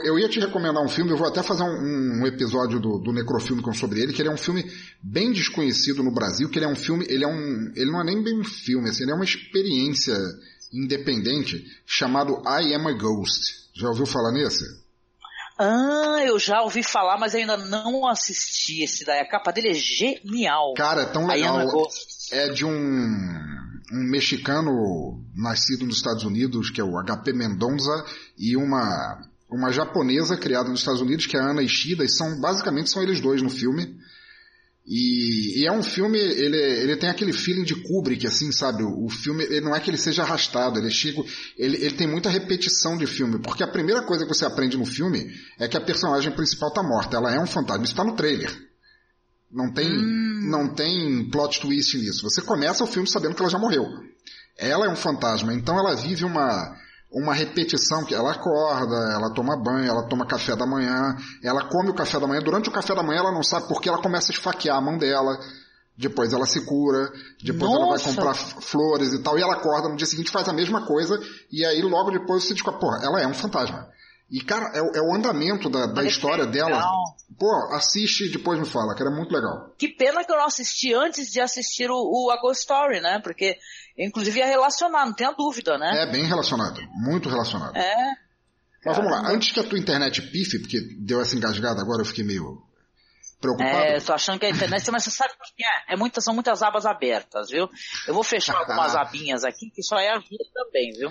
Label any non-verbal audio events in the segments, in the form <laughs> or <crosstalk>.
eu, eu ia te recomendar um filme, eu vou até fazer um, um episódio do, do Necrofilme sobre ele, que ele é um filme bem desconhecido no Brasil, que ele é um filme, ele é um, ele não é nem bem um filme, assim, ele é uma experiência independente chamado I Am a Ghost. Já ouviu falar nesse? Ah, eu já ouvi falar, mas ainda não assisti esse daí. A capa dele é genial. Cara, é tão legal. É de um, um mexicano nascido nos Estados Unidos, que é o HP Mendonça, e uma, uma japonesa criada nos Estados Unidos, que é a Ana Ishida, e são, basicamente são eles dois no filme. E, e, é um filme, ele, ele tem aquele feeling de Kubrick, assim, sabe? O, o filme, ele não é que ele seja arrastado, ele é chico, ele, ele tem muita repetição de filme, porque a primeira coisa que você aprende no filme é que a personagem principal tá morta, ela é um fantasma, isso tá no trailer. Não tem, hum. não tem plot twist nisso. Você começa o filme sabendo que ela já morreu. Ela é um fantasma, então ela vive uma, uma repetição que ela acorda, ela toma banho, ela toma café da manhã, ela come o café da manhã, durante o café da manhã ela não sabe porque ela começa a esfaquear a mão dela, depois ela se cura, depois Nossa. ela vai comprar flores e tal, e ela acorda no dia seguinte faz a mesma coisa, e aí logo depois você descobre, porra, ela é um fantasma. E, cara, é, é o andamento da, da história dela. Pô, assiste e depois me fala, que era muito legal. Que pena que eu não assisti antes de assistir o, o A Ghost Story, né? Porque, inclusive, ia relacionar, não tenha dúvida, né? É bem relacionado, muito relacionado. É. Mas vamos lá, antes que a tua internet pife, porque deu essa engasgada agora, eu fiquei meio preocupado. É, tô achando que a internet, mas você sabe o que é? é muitas, são muitas abas abertas, viu? Eu vou fechar <laughs> algumas abinhas aqui, que só é a vida também, viu?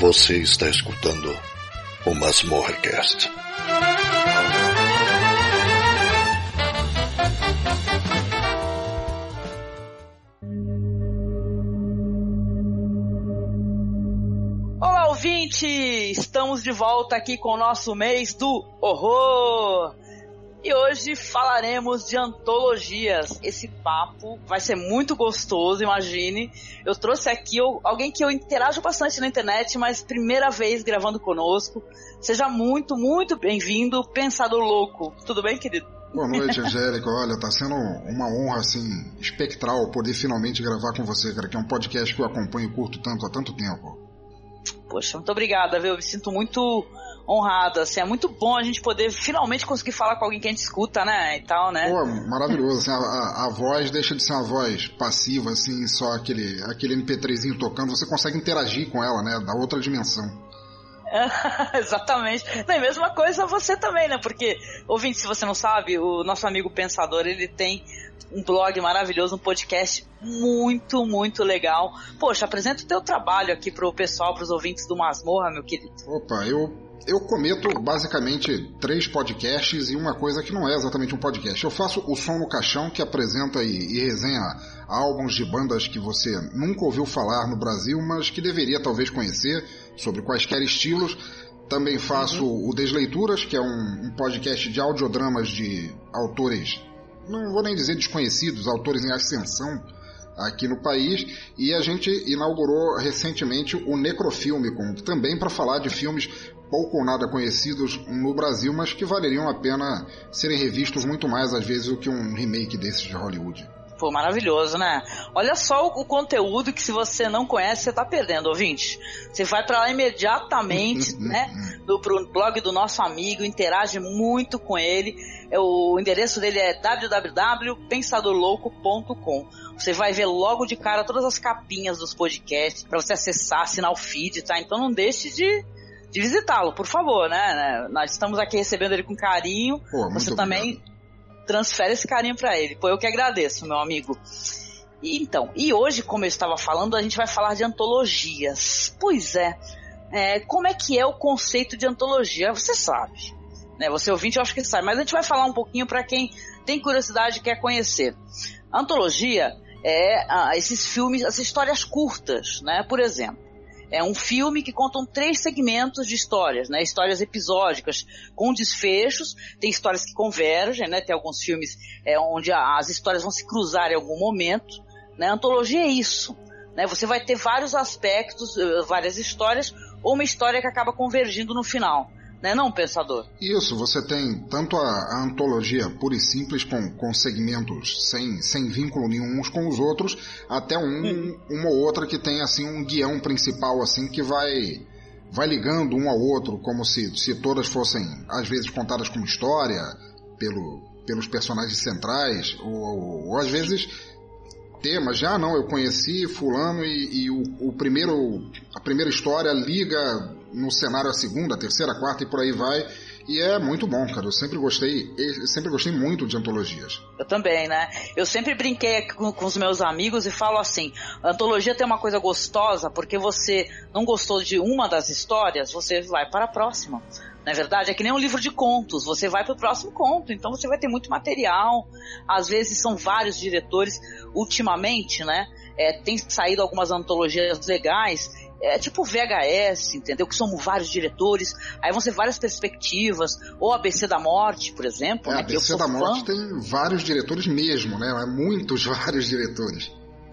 Você está escutando o Masmorrecast. Olá, ouvinte! Estamos de volta aqui com o nosso mês do horror. E hoje falaremos de antologias. Esse papo vai ser muito gostoso, imagine. Eu trouxe aqui alguém que eu interajo bastante na internet, mas primeira vez gravando conosco. Seja muito, muito bem-vindo, Pensador Louco. Tudo bem, querido? Boa noite, <laughs> Angélica. Olha, tá sendo uma honra, assim, espectral poder finalmente gravar com você, cara, que é um podcast que eu acompanho e curto tanto há tanto tempo. Poxa, muito obrigada, viu? Eu me sinto muito honrado, assim, é muito bom a gente poder finalmente conseguir falar com alguém que a gente escuta, né, e tal, né? Pô, maravilhoso, assim, a, a, a, voz deixa de ser uma voz passiva, assim, só aquele, aquele MP3zinho tocando, você consegue interagir com ela, né, da outra dimensão. <laughs> Exatamente. Não, e mesma coisa você também, né? Porque, ouvinte, se você não sabe, o nosso amigo Pensador, ele tem um blog maravilhoso, um podcast muito, muito legal. Poxa, apresenta o teu trabalho aqui pro pessoal, pros ouvintes do Masmorra, meu querido. Opa, eu eu cometo basicamente três podcasts e uma coisa que não é exatamente um podcast. Eu faço o Som no Caixão, que apresenta e, e, resenha álbuns de bandas que você nunca ouviu falar no Brasil, mas que deveria talvez conhecer, sobre quaisquer estilos. Também faço uhum. o Desleituras, que é um, um podcast de audiodramas de autores, não vou nem dizer desconhecidos, autores em ascensão aqui no país e a gente inaugurou recentemente o Necrofilme, também para falar de filmes pouco ou nada conhecidos no Brasil, mas que valeriam a pena serem revistos muito mais às vezes do que um remake desses de Hollywood. Pô, maravilhoso, né? Olha só o, o, conteúdo que se você não conhece, você tá perdendo, ouvinte. Você vai para lá imediatamente, <laughs> né? Do, pro blog do nosso amigo, interage muito com ele. É, o endereço dele é www.pensadorlouco.com. Você vai ver logo de cara todas as capinhas dos podcasts para você acessar, assinar o feed, tá? Então não deixe de de visitá-lo, por favor, né? Nós estamos aqui recebendo ele com carinho. Pô, Você também obrigado. transfere esse carinho para ele. Pô, eu que agradeço, meu amigo. E, então, e hoje, como eu estava falando, a gente vai falar de antologias. Pois é, é, como é que é o conceito de antologia? Você sabe, né? Você ouvinte, eu acho que sabe, mas a gente vai falar um pouquinho para quem tem curiosidade e quer conhecer. Antologia é ah, esses filmes, as histórias curtas, né? Por exemplo, é um filme que contam três segmentos de histórias, né? Histórias episódicas com desfechos, tem histórias que convergem, né? Tem alguns filmes é, onde a- as histórias vão se cruzar em algum momento, né? Antologia é isso, né? Você vai ter vários aspectos, eh, várias histórias, ou uma história que acaba convergindo no final, né? Não, pensador? Isso, você tem tanto a, a antologia pura e simples, com, com segmentos sem, sem vínculo nenhum uns com os outros, até um, uma ou outra que tem assim um guião principal assim que vai vai ligando um ao outro, como se, se todas fossem às vezes contadas como história pelo, pelos personagens centrais, ou, ou às vezes temas, já não, eu conheci fulano e, e o, o primeiro a primeira história liga no cenário a segunda, a terceira, a quarta e por aí vai. E é muito bom, cara. Eu sempre gostei, eu sempre gostei muito de antologias. Eu também, né? Eu sempre brinquei com, com os meus amigos e falo assim: antologia tem uma coisa gostosa porque você não gostou de uma das histórias, você vai para a próxima. Não é verdade? É que nem um livro de contos, você vai para o próximo conto, então você vai ter muito material. Às vezes são vários diretores. Ultimamente, né? é, tem saído algumas antologias legais, é tipo VHS, entendeu? Que são vários diretores, aí vão ser várias perspectivas, ou ABC da Morte, por exemplo, É, né? a que eu BC sou da fã. Morte tem vários diretores mesmo, né? Muitos <laughs> vários diretores.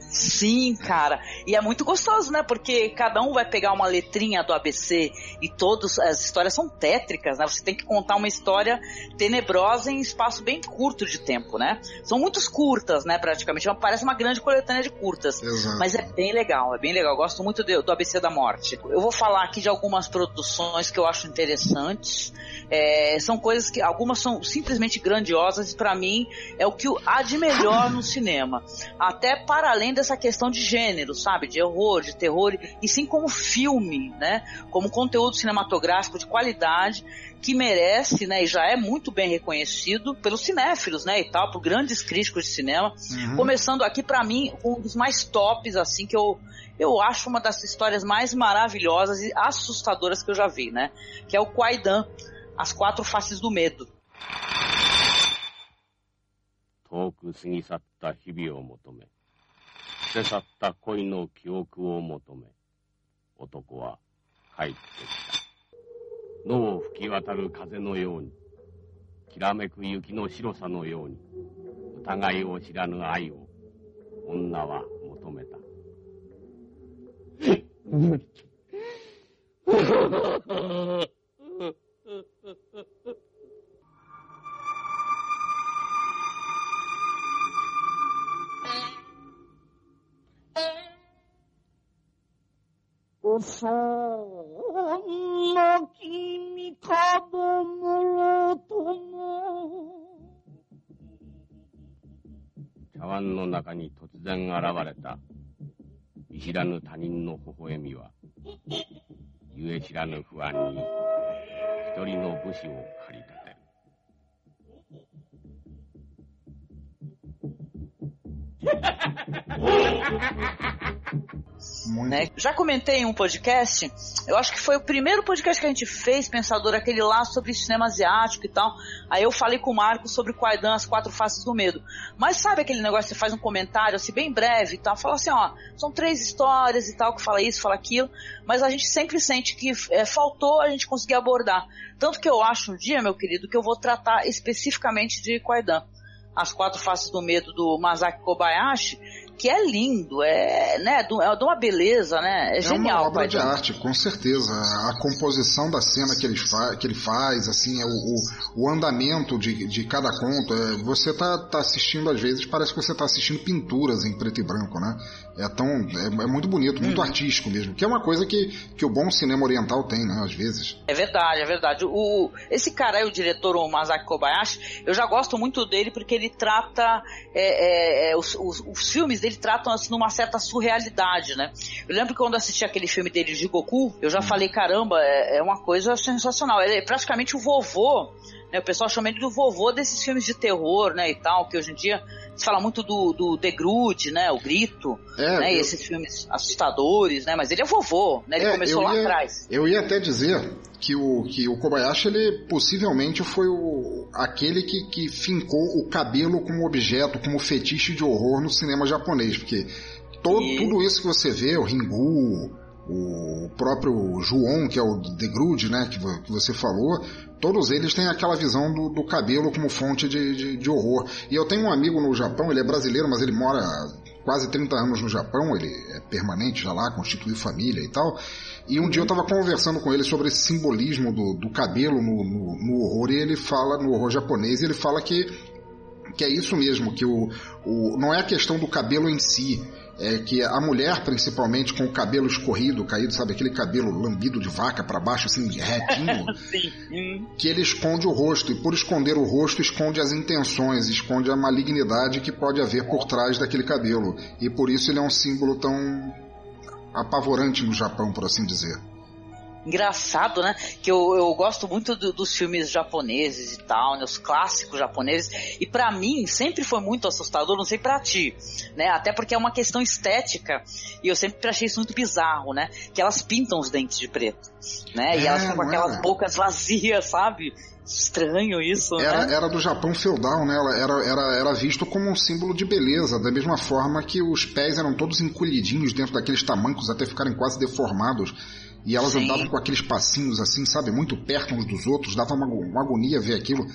Sim, cara. E é muito gostoso, né? Porque cada um vai pegar uma letrinha do ABC e todas as histórias são tétricas, né? Você tem que contar uma história tenebrosa em espaço bem curto de tempo, né? São muitos curtas, né? Praticamente. Parece uma grande coletânea de curtas. Exato. Mas é bem legal, é bem legal. Eu gosto muito de- do ABC da Morte. Eu vou falar aqui de algumas produções que eu acho interessantes. É, são coisas que algumas são simplesmente grandiosas e para mim é o que há de melhor no cinema. Até para além dessa questão de gênero, sabe? De horror, de terror, e sim como filme, né? Como conteúdo cinematográfico de qualidade que merece, né? E já é muito bem reconhecido pelos cinéfilos, né? E tal, por grandes críticos de cinema. Uhum. Começando aqui pra mim um dos mais tops assim que eu eu acho uma das histórias mais maravilhosas e assustadoras que eu já vi, né? Que é o Kwaidan, As Quatro Faces do Medo. 遠く過ぎ去った日々を求め、 捨て去った恋の記憶を求め、男は帰ってきた。野を吹き渡る風のように、きらめく雪の白さのように、疑いを知らぬ愛を、女は求めた。<laughs> らぬ他人の微笑みは、ゆえ知らぬ不安に一人の武士を né? Já comentei em um podcast, eu acho que foi o primeiro podcast que a gente fez, Pensador, aquele lá sobre cinema asiático e tal. Aí eu falei com o Marco sobre o Kwaidan, As Quatro Faces do Medo. Mas sabe aquele negócio que você faz um comentário assim, bem breve e tal, fala assim, ó, são três histórias e tal, que fala isso, fala aquilo, mas a gente sempre sente que é, faltou a gente conseguir abordar. Tanto que eu acho um dia, meu querido, que eu vou tratar especificamente de Kwaidan. As Quatro Faces do Medo do Masaki Kobayashi, que é lindo, é, né, do- é de uma beleza, né, é, É genial. uma obra de arte, com certeza. A composição da cena que ele, fa que ele faz, assim, é o, o, o andamento de, de cada conto. é, você tá, tá assistindo, às vezes, parece que você tá assistindo pinturas em preto e branco, né? É tão. É, é muito bonito, muito artístico mesmo. Que é uma coisa que, que o bom cinema oriental tem, né? Às vezes. É verdade, é verdade. O, esse cara aí, o diretor, o Masaki Kobayashi, eu já gosto muito dele porque ele trata é, é, é, os, os- os filmes dele tratam assim numa certa surrealidade, né? Eu lembro que quando assisti aquele filme dele de Goku, eu já falei, caramba, é, é uma coisa sensacional. Ele é praticamente o vovô, né? O pessoal chama ele do vovô desses filmes de terror, né, e tal, que hoje em dia se fala muito do, do The Groot, né, o Grito, É, né, eu- esses filmes assustadores, né, mas ele é vovô, né, ele É, começou lá ia- atrás. Eu ia até dizer que o, que o Kobayashi, ele possivelmente foi o, aquele que, que fincou o cabelo como objeto, como fetiche de horror no cinema japonês, porque to- E- tudo isso que você vê, o Ringu, o próprio Juon, que é o The Groot, né, que, que você falou, todos eles têm aquela visão do, do cabelo como fonte de, de, de horror. E eu tenho um amigo no Japão, ele é brasileiro, mas ele mora quase 30 anos no Japão, ele é permanente já lá, constituiu família e tal. E um dia eu estava conversando com ele sobre esse simbolismo do, do cabelo no, no, no horror, e ele fala, no horror japonês, ele fala que, que é isso mesmo, que o, o, não é a questão do cabelo em si, é que a mulher, principalmente, com o cabelo escorrido, caído, sabe, aquele cabelo lambido de vaca para baixo, assim, retinho, <laughs> que ele esconde o rosto, e por esconder o rosto, esconde as intenções, esconde a malignidade que pode haver por trás daquele cabelo. E por isso ele é um símbolo tão apavorante no Japão, por assim dizer. Engraçado, né? Que eu, eu gosto muito do- dos filmes japoneses e tal, né? Os clássicos japoneses. E pra mim sempre foi muito assustador, não sei pra ti, né? Até porque é uma questão estética e eu sempre achei isso muito bizarro, né? Que elas pintam os dentes de preto, né? e É, elas ficam com não é? aquelas bocas vazias, sabe? Estranho isso, Era, né? era do Japão feudal, né? Era, era, era visto como um símbolo de beleza, da mesma forma que os pés eram todos encolhidinhos dentro daqueles tamancos até ficarem quase deformados. E elas Sim. andavam com aqueles passinhos assim, sabe? Muito perto uns dos outros, dava uma, uma agonia ver aquilo.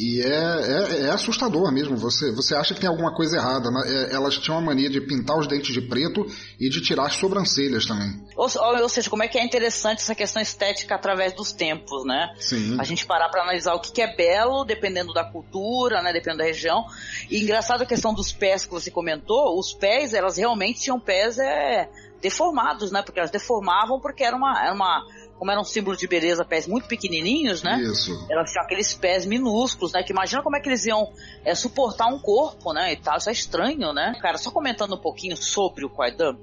E é, é, é assustador mesmo. Você, você acha que tem alguma coisa errada. né? É, elas tinham a mania de pintar os dentes de preto e de tirar as sobrancelhas também. Ou, ou- seja, como é que é interessante essa questão estética através dos tempos, né? Sim. A gente parar pra analisar o que, que é belo, dependendo da cultura, né, dependendo da região. E engraçado a questão dos pés que você comentou, os pés, elas realmente tinham pés é, deformados, né? Porque elas deformavam porque era uma, era uma como era um símbolo de beleza, pés muito pequenininhos, né? Isso. Elas tinham aqueles pés minúsculos, né? Que imagina como é que eles iam é, suportar um corpo, né? E tal. Isso é estranho, né? Cara, só comentando um pouquinho sobre o Kwaidan,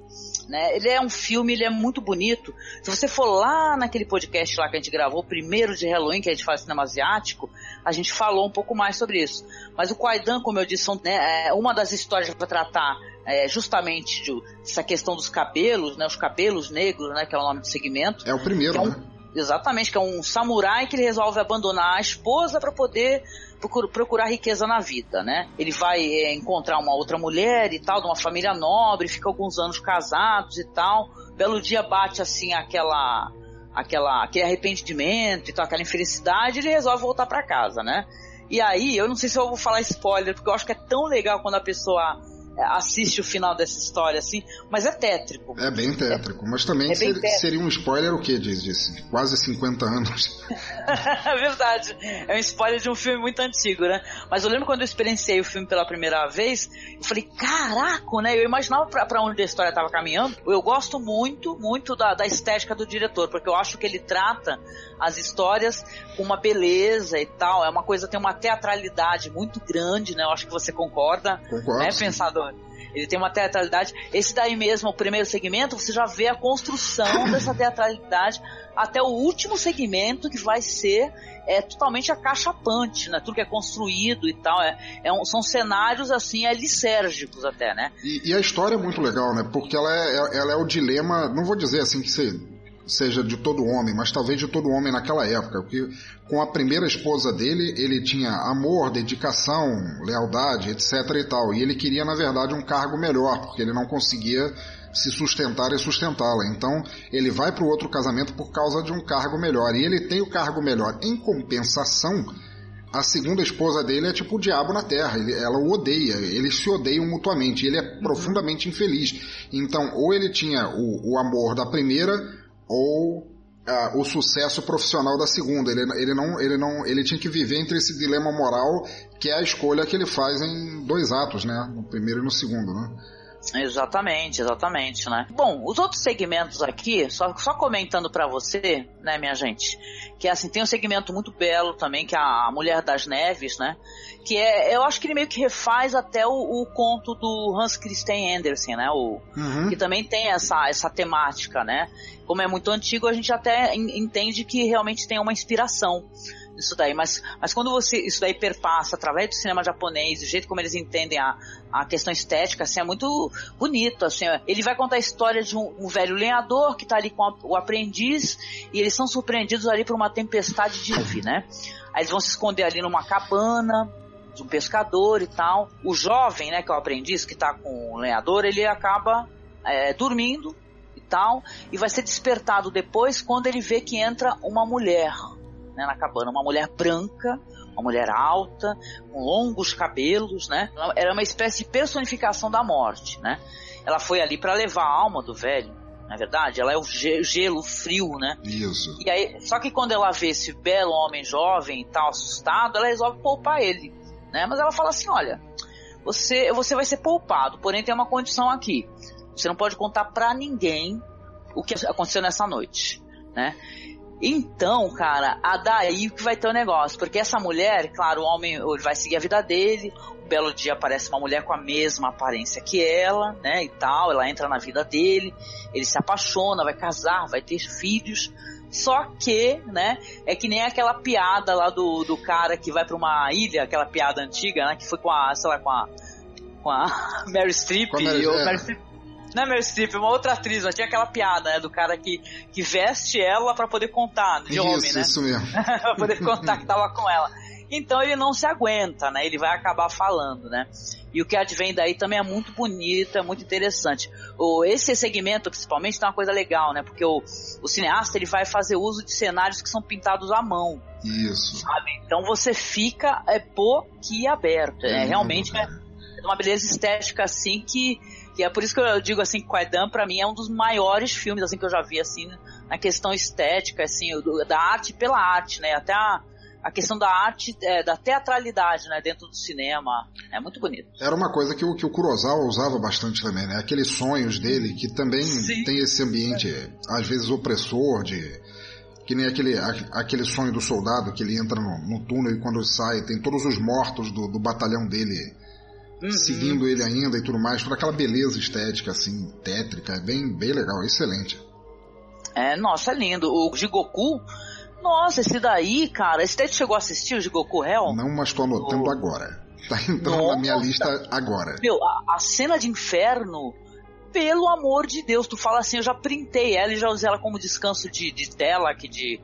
né? Ele é um filme, ele é muito bonito. Se você for lá naquele podcast lá que a gente gravou, primeiro de Halloween, que a gente faz cinema asiático, a gente falou um pouco mais sobre isso. Mas o Kwaidan, como eu disse, são, né, é uma das histórias para tratar é, justamente de, essa questão dos cabelos, né? Os cabelos negros, né? Que é o nome do segmento. É o primeiro, é um- né? Exatamente, que é um samurai que ele resolve abandonar a esposa para poder procur- procurar riqueza na vida, né? Ele vai é, encontrar uma outra mulher e tal, de uma família nobre, fica alguns anos casados e tal. Belo dia bate assim aquela aquela aquele arrependimento e tal, aquela infelicidade, ele resolve voltar para casa, né? E aí, eu não sei se eu vou falar spoiler, porque eu acho que é tão legal quando a pessoa assiste o final dessa história assim, mas é tétrico. É bem tétrico, mas também É ser- tétrico. seria um spoiler o quê? Diz, diz quase 50 anos. <laughs> É verdade. É um spoiler de um filme muito antigo, né? Mas eu lembro quando eu experienciei o filme pela primeira vez, eu falei, caraca, né? Eu imaginava pra, pra onde a história tava caminhando. Eu gosto muito, muito da, da estética do diretor, porque eu acho que ele trata as histórias com uma beleza e tal. É uma coisa, tem uma teatralidade muito grande, né? Eu acho que você concorda, Concordo. né, pensador? Ele tem uma teatralidade. Esse daí mesmo, o primeiro segmento, você já vê a construção <coughs> dessa teatralidade até o último segmento que vai ser é totalmente acachapante, né? Tudo que é construído e tal. É, é um- são cenários assim, é lisérgicos até, né? E, e a história é muito legal, né? Porque ela é, ela é o dilema, não vou dizer assim que se- seja de todo homem, mas talvez de todo homem naquela época. Porque com a primeira esposa dele, ele tinha amor, dedicação, lealdade, etc e tal. E ele queria, na verdade, um cargo melhor, porque ele não conseguia se sustentar e sustentá-la. Então, ele vai para o outro casamento por causa de um cargo melhor. E ele tem o cargo melhor. Em compensação, a segunda esposa dele é tipo o diabo na terra. Ele- ela o odeia. Eles se odeiam mutuamente. Ele é profundamente infeliz. Então, ou ele tinha o, o amor da primeira, ou ah, o sucesso profissional da segunda. Ele, ele, não, ele, não, ele tinha que viver entre esse dilema moral, que é a escolha que ele faz em dois atos, né? No primeiro e no segundo, né? Exatamente, exatamente, né? Bom, os outros segmentos aqui, só, só comentando para você, né, minha gente, que assim, tem um segmento muito belo também, que é a Mulher das Neves, né? Que é, eu acho que ele meio que refaz até o, o conto do Hans Christian Andersen, né? O, Uhum. que também tem essa, essa temática, né? Como é muito antigo, a gente até en- entende que realmente tem uma inspiração nisso daí. Mas, mas quando você isso daí perpassa através do cinema japonês, do jeito como eles entendem a, a questão estética, assim, é muito bonito. Assim, ó. ele vai contar a história de um, um velho lenhador que tá ali com a- o aprendiz e eles são surpreendidos ali por uma tempestade de <laughs> neve, né? Aí eles vão se esconder ali numa cabana de um pescador e tal. O jovem, né, que é o aprendiz, que tá com o lenhador, ele acaba é, dormindo e tal, e vai ser despertado depois quando ele vê que entra uma mulher né, na cabana, uma mulher branca, uma mulher alta, com longos cabelos, né? Ela Era uma espécie de personificação da morte, né? Ela foi ali para levar a alma do velho, na é verdade, ela é o ge- gelo, frio, né? Isso. E aí, só que quando ela vê esse belo homem jovem e tal, assustado, ela resolve poupar ele, né? Mas ela fala assim, olha, você, você vai ser poupado, porém tem uma condição aqui. Você não pode contar pra ninguém o que aconteceu nessa noite, né? Então, cara, a daí que vai ter o negócio, porque essa mulher, claro, o homem ele vai seguir a vida dele, um belo dia aparece uma mulher com a mesma aparência que ela, né, e tal, ela entra na vida dele, ele se apaixona, vai casar, vai ter filhos, só que, né, é que nem aquela piada lá do, do cara que vai pra uma ilha, aquela piada antiga, né, que foi com a, sei lá, com a, com a <laughs> Mary Streep, a Meryl- e o é. Meryl Streep não é Meryl Streep, é uma outra atriz, mas tinha aquela piada, né, do cara que, que veste ela pra poder contar, de isso, homem, né? isso mesmo. <laughs> pra poder contar que tava com ela. Então ele não se aguenta, né? Ele vai acabar falando, né? E o que advém daí também é muito bonito, é muito interessante. O, esse segmento, principalmente, tem uma coisa legal, né? Porque o, o cineasta ele vai fazer uso de cenários que são pintados à mão, Isso. sabe? Então você fica é, boquiaberto. É, lindo, realmente é, cara. é uma beleza estética assim que, que é por isso que eu digo assim que Quaidan pra mim é um dos maiores filmes assim que eu já vi assim na questão estética assim do- da arte pela arte né até a, a questão da arte é, da teatralidade né dentro do cinema é muito bonito Era uma coisa que o, que o Kurosawa usava bastante também, né? Aqueles sonhos dele, que também Sim. tem esse ambiente, às vezes, opressor, de. Que nem aquele, aquele sonho do soldado que ele entra no, no túnel e quando sai tem todos os mortos do, do batalhão dele Uhum. seguindo ele ainda e tudo mais, toda aquela beleza estética, assim, tétrica, é bem, bem legal, excelente. é nossa é lindo o Jigoku nossa esse daí cara esse daí tu chegou a assistir o Jigoku Hell Não, mas tô anotando Oh. agora. Tá entrando na minha Nossa. lista agora. Meu, a, a cena de inferno, pelo amor de Deus, tu fala assim, eu já printei ela e já usei ela como descanso de, de tela aqui de,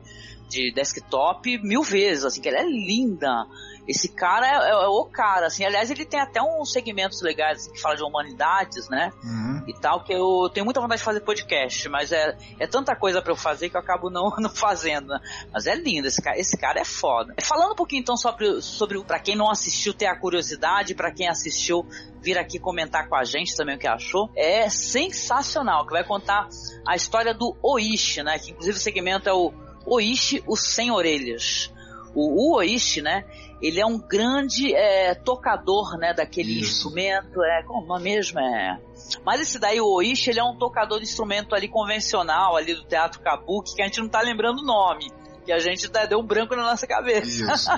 de desktop mil vezes, assim, que ela é linda. Esse cara é, é- é o cara, assim, aliás, ele tem até uns segmentos legais assim, que fala de humanidades, né? Uhum. E tal, que eu tenho muita vontade de fazer podcast, mas é, é tanta coisa pra eu fazer que eu acabo não, <laughs> não fazendo. né? Mas é lindo, esse cara, esse cara é foda. Falando um pouquinho então sobre, sobre pra quem não assistiu ter a curiosidade, pra quem assistiu vir aqui comentar com a gente também o que achou, é sensacional, que vai contar a história do Oishi, né? Que inclusive o segmento é o Oishi, o sem orelhas. O, o Oishi, né? Ele é um grande é, tocador, né? Daquele Isso. instrumento, é, como o nome mesmo é... Mas esse daí, o Oishi, ele é um tocador de instrumento ali convencional, ali do teatro kabuki, que a gente não tá lembrando o nome. Que a gente deu um branco na nossa cabeça. Isso.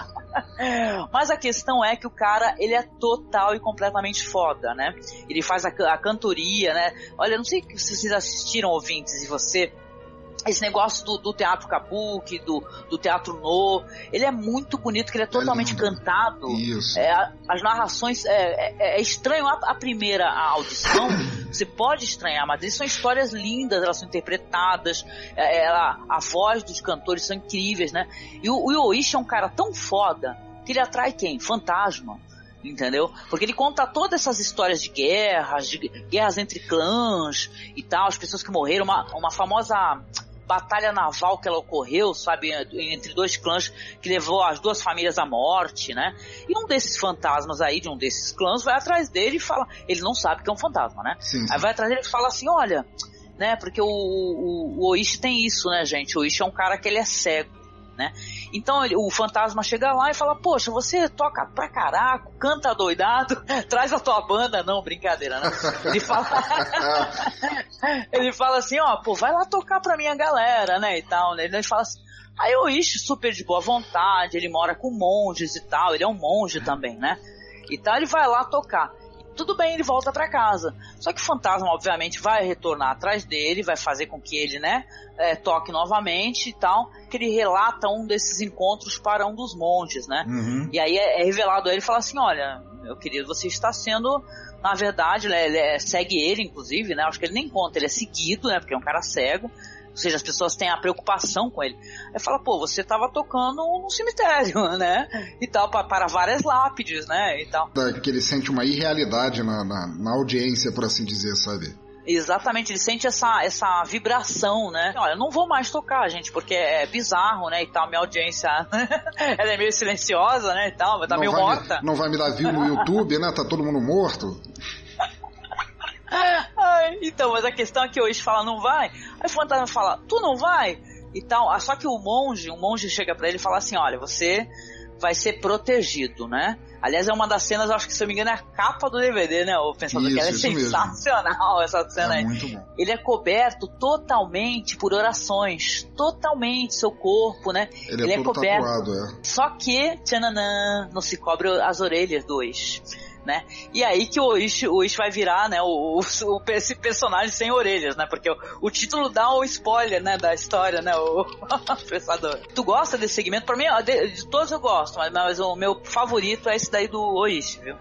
<laughs> Mas a questão é que o cara, ele é total e completamente foda, né? Ele faz a, a cantoria, né? Olha, não sei se vocês assistiram, ouvintes, e você... Esse negócio do, do teatro kabuki, do, do teatro no, ele é muito bonito, que ele é totalmente lindo. cantado. Isso. É, a- as narrações é, é- é estranho a, a primeira audição <coughs> você pode estranhar mas eles são histórias lindas elas são interpretadas é, ela, a voz dos cantores são incríveis né e o, o Yoichi é um cara tão foda que ele atrai quem fantasma entendeu porque ele conta todas essas histórias de guerras de guerras entre clãs e tal as pessoas que morreram uma, uma famosa batalha naval que ela ocorreu, sabe, entre dois clãs que levou as duas famílias à morte, né? E um desses fantasmas aí, de um desses clãs, vai atrás dele e fala, ele não sabe que é um fantasma, né? Sim, sim. Aí vai atrás dele e fala assim, olha, né, porque o, o, o Oishi tem isso, né, gente? O Oishi é um cara que ele é cego, né? Então ele, o fantasma chega lá e fala: Poxa, você toca pra caraca, canta doidado, <laughs> traz a tua banda. Não, brincadeira, né? Ele fala, <laughs> ele fala assim: Ó, pô, vai lá tocar pra minha galera, né? E tal, né? Ele fala assim. Aí o Ishi, super de boa vontade, ele mora com monges e tal, ele é um monge também, né? E tal, ele vai lá tocar tudo bem, ele volta para casa. Só que o fantasma, obviamente, vai retornar atrás dele, vai fazer com que ele, né, é, toque novamente e tal. Que ele relata um desses encontros para um dos monges, né? Uhum. E aí é, é revelado a ele fala assim: olha, meu querido, você está sendo. Na verdade, né, ele é, segue ele, inclusive, né? Acho que ele nem conta, ele é seguido, né? Porque é um cara cego. Ou seja, as pessoas têm a preocupação com ele. Aí fala, pô, você tava tocando no cemitério, <laughs> né? E tal, pra, para várias lápides, né? E tal. Da- Que ele sente uma irrealidade na, na, na audiência, por assim dizer, sabe? Exatamente, ele sente essa, essa vibração, né? Olha, eu não vou mais tocar, gente, porque é bizarro, né? E tal, minha audiência, <laughs> ela é meio silenciosa, né? E tal, tá meio vai morta. Me, não vai me dar view no YouTube, né? Tá todo mundo morto. <laughs> Ai, então, mas a questão é que o Ish fala, não vai. Aí o fantasma fala, tu não vai? E tal. Ah, Só que o monge, o monge chega pra ele e fala assim, olha, você vai ser protegido, né? Aliás, é uma das cenas, acho que se eu me engano, é a capa do DVD, né? O pensador que ela é isso mesmo. sensacional essa cena É aí. muito bom. Ele é coberto totalmente por orações. Totalmente seu corpo, né? Ele, Ele é, é coberto. tatuado, é. Só que, tchananã, não se cobre as orelhas do Ish, né? E aí que o Ish, o vai virar, né, o, o- esse personagem sem orelhas, né? Porque o, o título dá o spoiler, né, da história, né, o <laughs> pensador. Tu gosta desse segmento? Pra mim, de, de todos eu gosto, mas, mas o meu favorito é esse daí do O Ish, viu?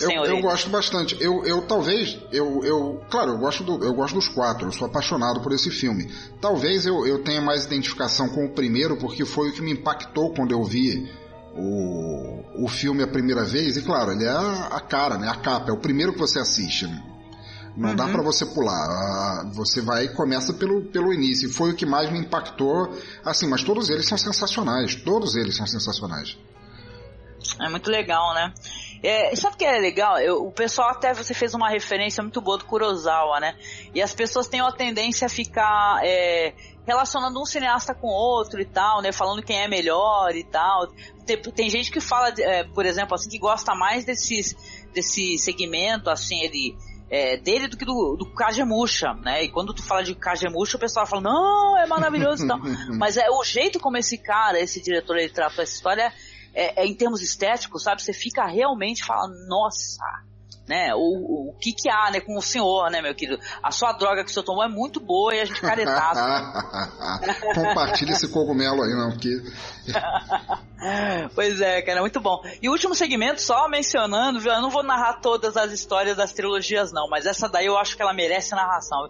Eu, eu gosto bastante. Eu, eu talvez, eu, eu, claro, eu gosto, do, eu gosto dos quatro. Eu sou apaixonado por esse filme. Talvez eu, eu tenha mais identificação com o primeiro porque foi o que me impactou quando eu vi o, o filme a primeira vez. E claro, ele é a, a cara, né? A capa. É o primeiro que você assiste. Não dá Uhum. pra você pular. Você vai e começa pelo, pelo início. Foi o que mais me impactou. Assim, mas todos eles são sensacionais. Todos eles são sensacionais. É muito legal, né? É, sabe o que é legal? Eu- o pessoal até você fez uma referência muito boa do Kurosawa, né? E as pessoas têm uma tendência a ficar é, relacionando um cineasta com outro e tal, né? Falando quem é melhor e tal. Tem, tem gente que fala, é, por exemplo, assim, que gosta mais desses, desse segmento, assim, ele é, dele do que do, do Kagemusha, né? E quando tu fala de Kagemusha, o pessoal fala, não, é maravilhoso e tal. <laughs> Mas é o jeito como esse cara, esse diretor, ele tratou essa história é, é em termos estéticos, sabe? Você fica realmente falando, nossa, né? O, o, o que que há, né? Com o senhor, né, meu querido? A sua droga que o senhor tomou é muito boa e a gente caretado. <laughs> Compartilha esse cogumelo aí, não, porque <laughs> pois é, cara, muito bom. E o último segmento, só mencionando, viu? Eu não vou narrar todas as histórias das trilogias, não, mas essa daí eu acho que ela merece narração.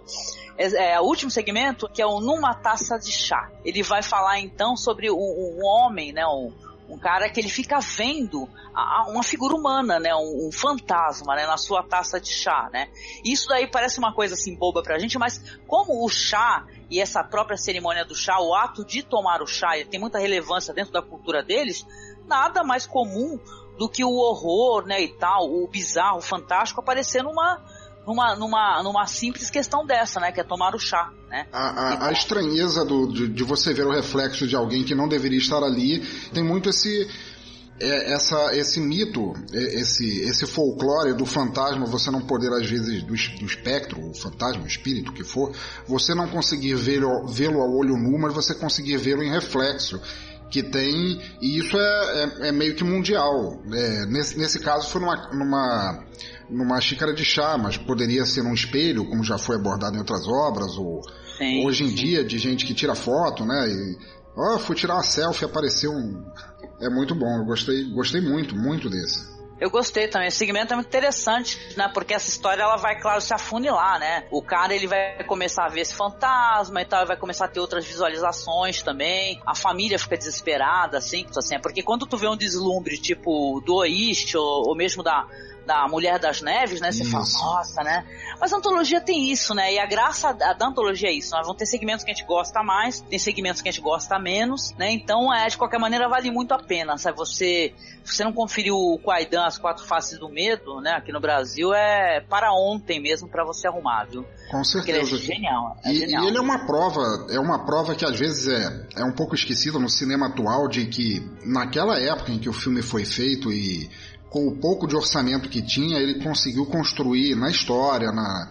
É, é o último segmento, que é o Numa Taça de Chá. Ele vai falar então sobre um, um homem, né? Um, um cara que ele fica vendo a- uma figura humana, né, um, um fantasma, né, na sua taça de chá, né. Isso daí parece uma coisa assim boba pra gente, mas como o chá e essa própria cerimônia do chá, o ato de tomar o chá, tem muita relevância dentro da cultura deles, nada mais comum do que o horror, né, e tal, o bizarro, o fantástico aparecer numa numa, numa, numa simples questão dessa, né, que é tomar o chá, né. a, a- a estranheza do- de, de você ver o reflexo de alguém que não deveria estar ali tem muito esse é, essa, esse mito, é, esse, esse folclore do fantasma, você não poder, às vezes, do, do espectro, o fantasma, o espírito, o que for, você não conseguir vê-lo vê-lo ao olho nu, mas você conseguir vê-lo em reflexo. Que tem, e isso é, é, é meio que mundial. É, nesse, nesse caso foi numa, numa, numa xícara de chá, mas poderia ser num espelho, como já foi abordado em outras obras, ou Sim, hoje em sim. dia de gente que tira foto, né? E, ó, fui tirar uma selfie, apareceu um. É muito bom, eu gostei, gostei muito, muito desse. Eu gostei também. O segmento é muito interessante, né? Porque essa história ela vai, claro, se afunilar, né? O cara ele vai começar a ver esse fantasma e tal, vai começar a ter outras visualizações também. A família fica desesperada, assim, assim. é Porque quando tu vê um deslumbre tipo do Oish ou, ou mesmo da da Mulher das Neves, né? Você Isso. fala, nossa, né? Mas a antologia tem isso, né? E a graça da, da antologia é isso. Nós vamos ter segmentos que a gente gosta mais, tem segmentos que a gente gosta menos, né? Então, é, de qualquer maneira, vale muito a pena, sabe? Você, se você não conferiu o Quaidan, As Quatro Faces do Medo, né? Aqui no Brasil, é para ontem mesmo para você arrumar, viu? Com Porque ele é certeza. genial. É E, genial. e ele é uma prova, é uma prova que às vezes é, é um pouco esquecida no cinema atual de que naquela época em que o filme foi feito e com o pouco de orçamento que tinha, ele conseguiu construir na história, na,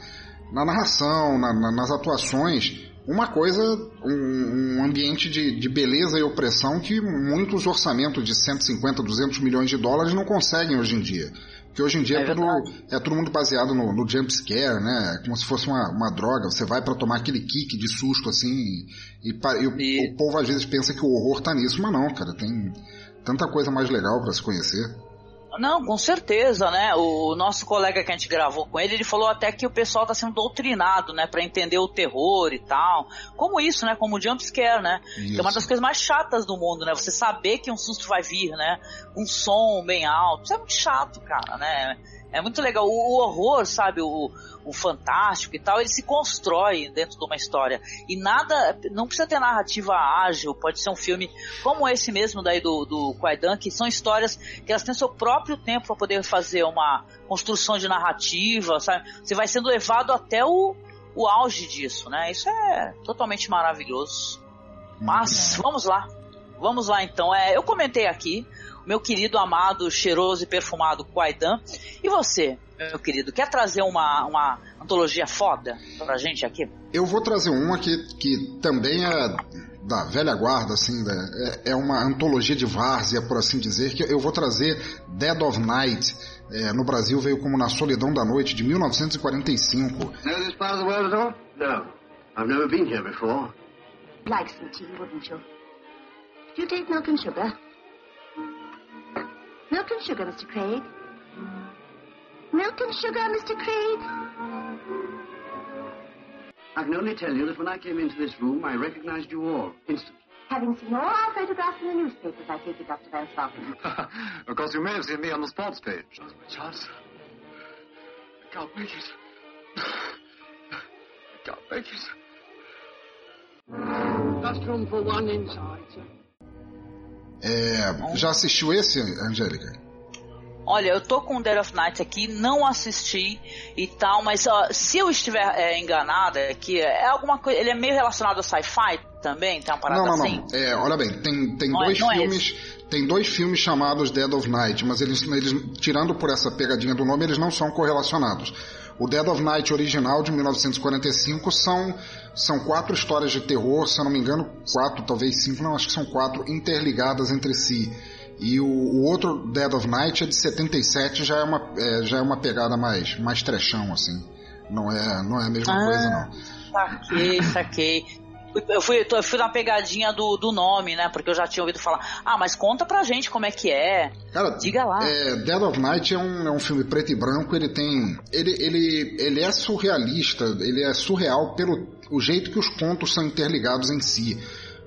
na narração, na- na- nas atuações, uma coisa, um, um ambiente de, de beleza e opressão que muitos orçamentos de 150, 200 milhões de dólares não conseguem hoje em dia. Porque hoje em dia é, É tudo, é todo mundo baseado no, no jump scare, né? Como se fosse uma, uma droga. Você vai pra tomar aquele kick de susto assim. E, e o, E- o povo às vezes pensa que o horror tá nisso, mas não, cara. Tem tanta coisa mais legal pra se conhecer. Não, com certeza, né? O nosso colega que a gente gravou com ele, ele falou até que o pessoal tá sendo doutrinado, né? Pra entender o terror e tal. Como isso, né? Como o jumpscare, né? Que é uma das coisas mais chatas do mundo, né? Você saber que um susto vai vir, né? Um som bem alto. Isso é muito chato, cara, né? É muito legal. O, o horror, sabe? O, o fantástico e tal, ele se constrói dentro de uma história. E nada, não precisa ter narrativa ágil, pode ser um filme como esse mesmo daí do, do Quaidan, que são histórias que elas têm seu próprio tempo para poder fazer uma construção de narrativa, sabe? Você vai sendo levado até o, o auge disso, né? Isso é totalmente maravilhoso. Mas vamos lá. Vamos lá então. É, eu comentei aqui, meu querido, amado, cheiroso e perfumado Quaidan. E você, meu querido, quer trazer uma, uma antologia foda pra gente aqui? Eu vou trazer uma que, que também é da velha guarda, assim, né? é, é uma antologia de várzea, por assim dizer, que eu vou trazer Dead of Night. É, no Brasil veio como Na Solidão da Noite, de 1945. Know this part of the world at all? No. I've never been here before. Like some tea, wouldn't you? Do you take milk and sugar? Milk and sugar, Mr. Craig. Milk and sugar, Mr. Craig. I can only tell you that when I came into this room, I recognized you all instantly. Having seen all our photographs in the newspapers, I take it, Dr. Van Slotten. <laughs> of course, you may have seen me on the sports page. Now's my chance. I can't make it. I can't make it. Just room for one inside, sir. É, já assistiu esse, Angélica? Olha, eu tô com Dead of Night aqui, não assisti e tal, mas ó, se eu estiver é, enganada, é que é alguma coisa. Ele é meio relacionado a sci-fi também, tem uma parada Não, não, assim? não. É, olha bem, tem, tem Não é- dois não é filmes. tem dois filmes chamados Dead of Night, mas eles, eles, tirando por essa pegadinha do nome, eles não são correlacionados. O Dead of Night original de 1945 são, são quatro histórias de terror, se eu não me engano, quatro, talvez cinco, não, acho que são quatro interligadas entre si. E o, o outro Dead of Night é de 77, já é uma, é, já é uma pegada mais, mais trechão, assim. Não é, não é a mesma Ah. coisa, não. Saquei, saquei. Eu fui, eu fui na pegadinha do, do nome, né? Porque eu já tinha ouvido falar. Ah, mas conta pra gente como é que é. Cara, Diga lá. É, Dead of Night é um, é um filme preto e branco, ele tem. Ele, ele, ele é surrealista, ele é surreal pelo o jeito que os contos são interligados em si.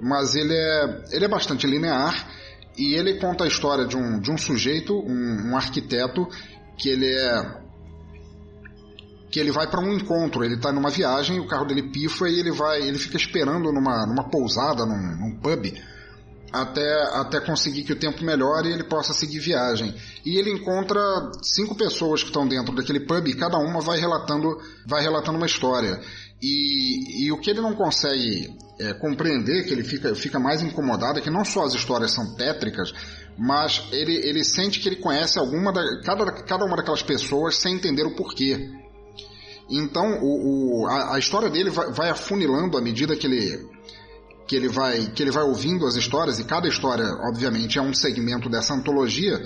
Mas ele é, ele é bastante linear e ele conta a história de um, de um sujeito, um, um arquiteto, que ele é. Que ele vai para um encontro, ele tá numa viagem, o carro dele pifa e ele vai. ele fica esperando numa, numa pousada, num, num pub até, até conseguir que o tempo melhore e ele possa seguir viagem. E ele encontra cinco pessoas que estão dentro daquele pub e cada uma vai relatando, vai relatando uma história. E, e o que ele não consegue é, compreender, que ele fica, fica mais incomodado, é que não só as histórias são tétricas, mas ele, ele sente que ele conhece alguma da, cada, cada uma daquelas pessoas sem entender o porquê. Então o, o, a, a história dele vai, vai afunilando à medida que ele, que ele vai que ele vai ouvindo as histórias e cada história obviamente é um segmento dessa antologia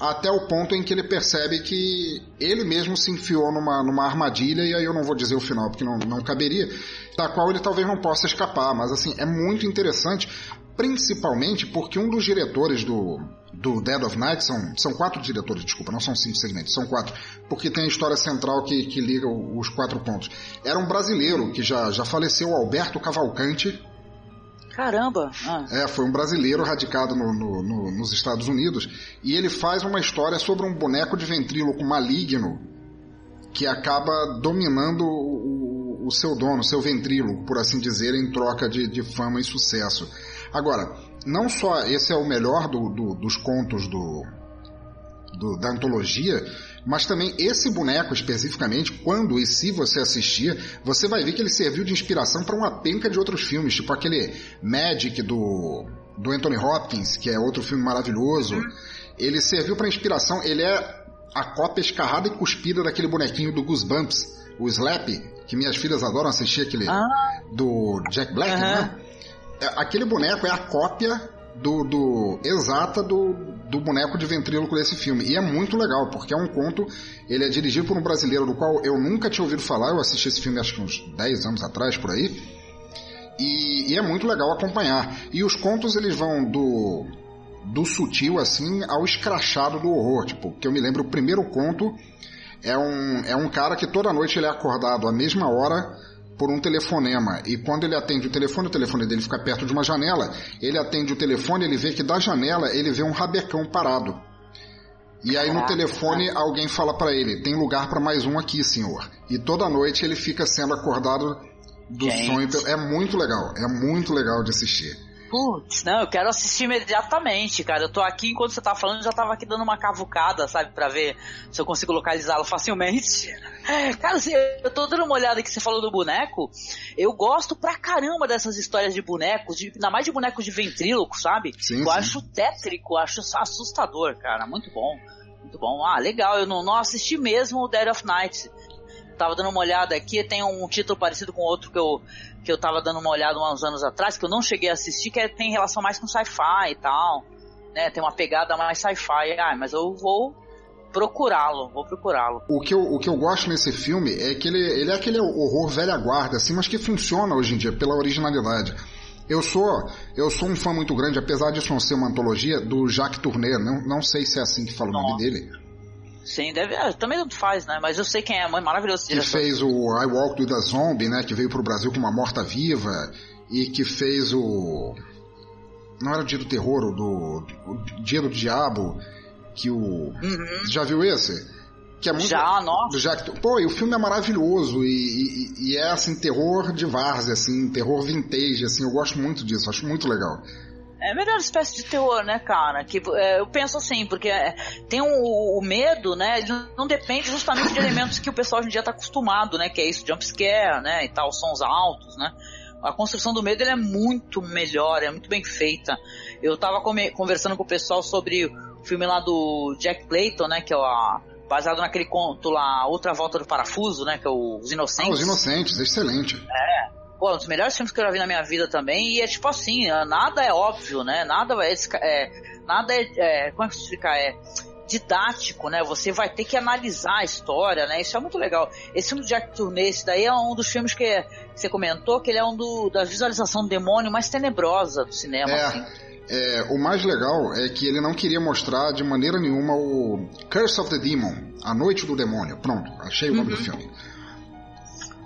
até o ponto em que ele percebe que ele mesmo se enfiou numa, numa armadilha e aí eu não vou dizer o final porque não, não caberia da qual ele talvez não possa escapar. Mas assim é muito interessante principalmente porque um dos diretores do do Dead of Night são, são quatro diretores, desculpa, não são cinco segmentos, são quatro, porque tem a história central que, que liga os quatro pontos. Era um brasileiro que já, já faleceu, Alberto Cavalcante, Caramba! Ah. É, foi um brasileiro radicado no, no, no, nos Estados Unidos e ele faz uma história sobre um boneco de ventríloco maligno que acaba dominando o, o seu dono, seu ventríloco, por assim dizer, em troca de, de fama e sucesso. Agora, não só esse é o melhor do, do, dos contos do, da antologia, mas também esse boneco especificamente, quando e se você assistir, você vai ver que ele serviu de inspiração para uma penca de outros filmes, tipo aquele Magic do, do Anthony Hopkins, que é outro filme maravilhoso. Ele serviu para inspiração, ele é a cópia escarrada e cuspida daquele bonequinho do Goosebumps, o Slap, que minhas filhas adoram assistir aquele Ah. do Jack Black, Aham. né? É, Aquele boneco é a cópia do, do exata do, do boneco de ventríloco desse filme. E é muito legal, porque é um conto, ele é dirigido por um brasileiro do qual eu nunca tinha ouvido falar, eu assisti esse filme acho que uns 10 anos atrás, por aí. E, e é muito legal acompanhar. E os contos eles vão do do sutil assim ao escrachado do horror, tipo, que eu me lembro o primeiro conto é um é um cara que toda noite ele é acordado à mesma hora por um telefonema. E quando ele atende o telefone, o telefone dele fica perto de uma janela, ele atende o telefone, ele vê que da janela ele vê um rabecão parado. E aí no telefone alguém fala pra ele: "Tem lugar pra mais um aqui, senhor". E toda noite ele fica sendo acordado do Gente. sonho. É muito legal, é muito legal de assistir. Putz, não, eu quero assistir imediatamente, cara. Eu tô aqui, enquanto você tá falando, já tava aqui dando uma cavucada, sabe, pra ver se eu consigo localizá-lo facilmente. <laughs> Cara, assim, eu tô dando uma olhada que você falou do boneco. Eu gosto pra caramba dessas histórias de bonecos, de, ainda mais de bonecos de ventríloco, sabe? Sim, eu sim. acho tétrico, acho assustador, cara. Muito bom. Muito bom. Ah, legal, eu não, não assisti mesmo o Dead of Night. Tava dando uma olhada aqui, tem um título parecido com outro que eu, que eu tava dando uma olhada uns anos atrás, que eu não cheguei a assistir, que é- tem relação mais com sci-fi e tal. Né, tem uma pegada mais sci-fi. Ah, mas eu vou procurá-lo, vou procurá-lo. O que, eu, o que eu gosto nesse filme é que ele, ele é aquele horror velha guarda, assim, mas que funciona hoje em dia pela originalidade. Eu sou eu sou um fã muito grande, apesar disso não ser uma antologia, do Jacques Tourneur. Não, não sei se é assim que fala o nome dele. Sim, deve. ah, também não faz, né? Mas eu sei quem é, é maravilhoso Que diretor. fez o I Walk with a Zombie, né? Que veio pro Brasil com uma morta-viva. E que fez o. Não era o Dia do Terror, o do. O Dia do Diabo. Que o. Você já viu esse? Que é muito. Uhum. Já, nossa. Jack... Pô, e o filme é maravilhoso. E, e- e é assim, terror de várzea, assim, terror vintage, assim. Eu gosto muito disso, acho muito legal. É a melhor espécie de terror, né, cara? Que é, eu penso assim, porque é, tem um, o medo, né? Ele não depende justamente de elementos que o pessoal hoje em dia tá acostumado, né? Que é isso, jump scare, né? E tal, sons altos, né? A construção do medo ele é muito melhor, é muito bem feita. Eu tava conversando com o pessoal sobre o filme lá do Jack Clayton, né? Que é o, baseado naquele conto lá, Outra Volta do Parafuso, né? Que é o Os Ah, Inocentes. Os Inocentes, excelente. Pô, um dos melhores filmes que eu já vi na minha vida também. E é tipo assim, nada é óbvio, né? Nada é, é nada é, é como é que explicar? É didático, né? Você vai ter que analisar a história, né? Isso é muito legal. Esse filme do Jack Tourneur, esse daí é um dos filmes que, que você comentou, que ele é um do, da visualização do demônio mais tenebrosa do cinema, assim. É, o mais legal é que ele não queria mostrar de maneira nenhuma o Curse of the Demon, A Noite do Demônio. Pronto, achei o nome do filme.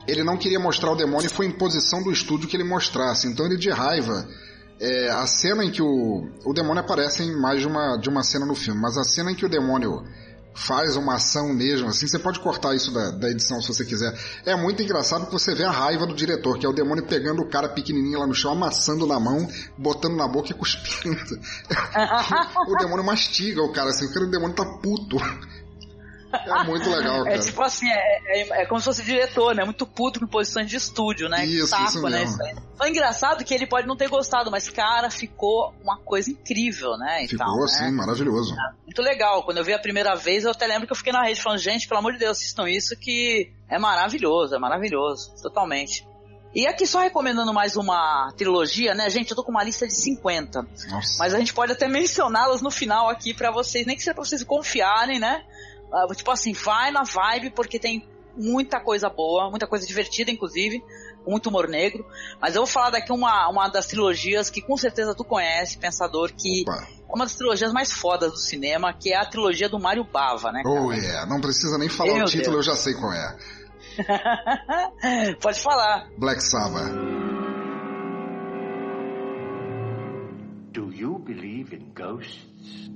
Ele não queria mostrar o demônio e foi imposição do estúdio que ele mostrasse. Então ele de raiva. é, a cena em que o, o demônio aparece em mais de uma, de uma cena no filme, mas a cena em que o demônio faz uma ação mesmo, assim, você pode cortar isso da, da edição se você quiser. É muito engraçado que você vê a raiva do diretor, que é o demônio pegando o cara pequenininho lá no chão, amassando na mão, botando na boca e <laughs> cuspindo. <laughs> o demônio mastiga o cara, assim, o cara, o demônio tá puto. É muito legal, cara. É tipo assim, é, é, é como se fosse diretor, né? Muito puto com posições de estúdio, né? Isso, Saco, isso né? mesmo. Isso aí. Foi engraçado que ele pode não ter gostado, mas, cara, ficou uma coisa incrível, né? E Ficou tal, assim, né? maravilhoso. Muito legal. Quando eu vi a primeira vez, eu até lembro que eu fiquei na rede falando, gente, pelo amor de Deus, assistam isso que é maravilhoso, é maravilhoso. Totalmente. E aqui só recomendando mais uma trilogia, né, gente? Eu tô com uma lista de 50. Nossa. Mas a gente pode até mencioná-las no final aqui pra vocês, nem que seja pra vocês confiarem, né? Ah, tipo assim, vai na vibe, porque tem muita coisa boa, muita coisa divertida, inclusive, com muito humor negro. Mas eu vou falar daqui uma, uma das trilogias que com certeza tu conhece, Pensador, que Opa. é uma das trilogias mais fodas do cinema, que é a trilogia do Mario Bava, né? Oh yeah, não precisa nem falar Meu o título, Deus. eu já sei qual é. <laughs> Pode falar. Black Sabbath. believe in ghosts?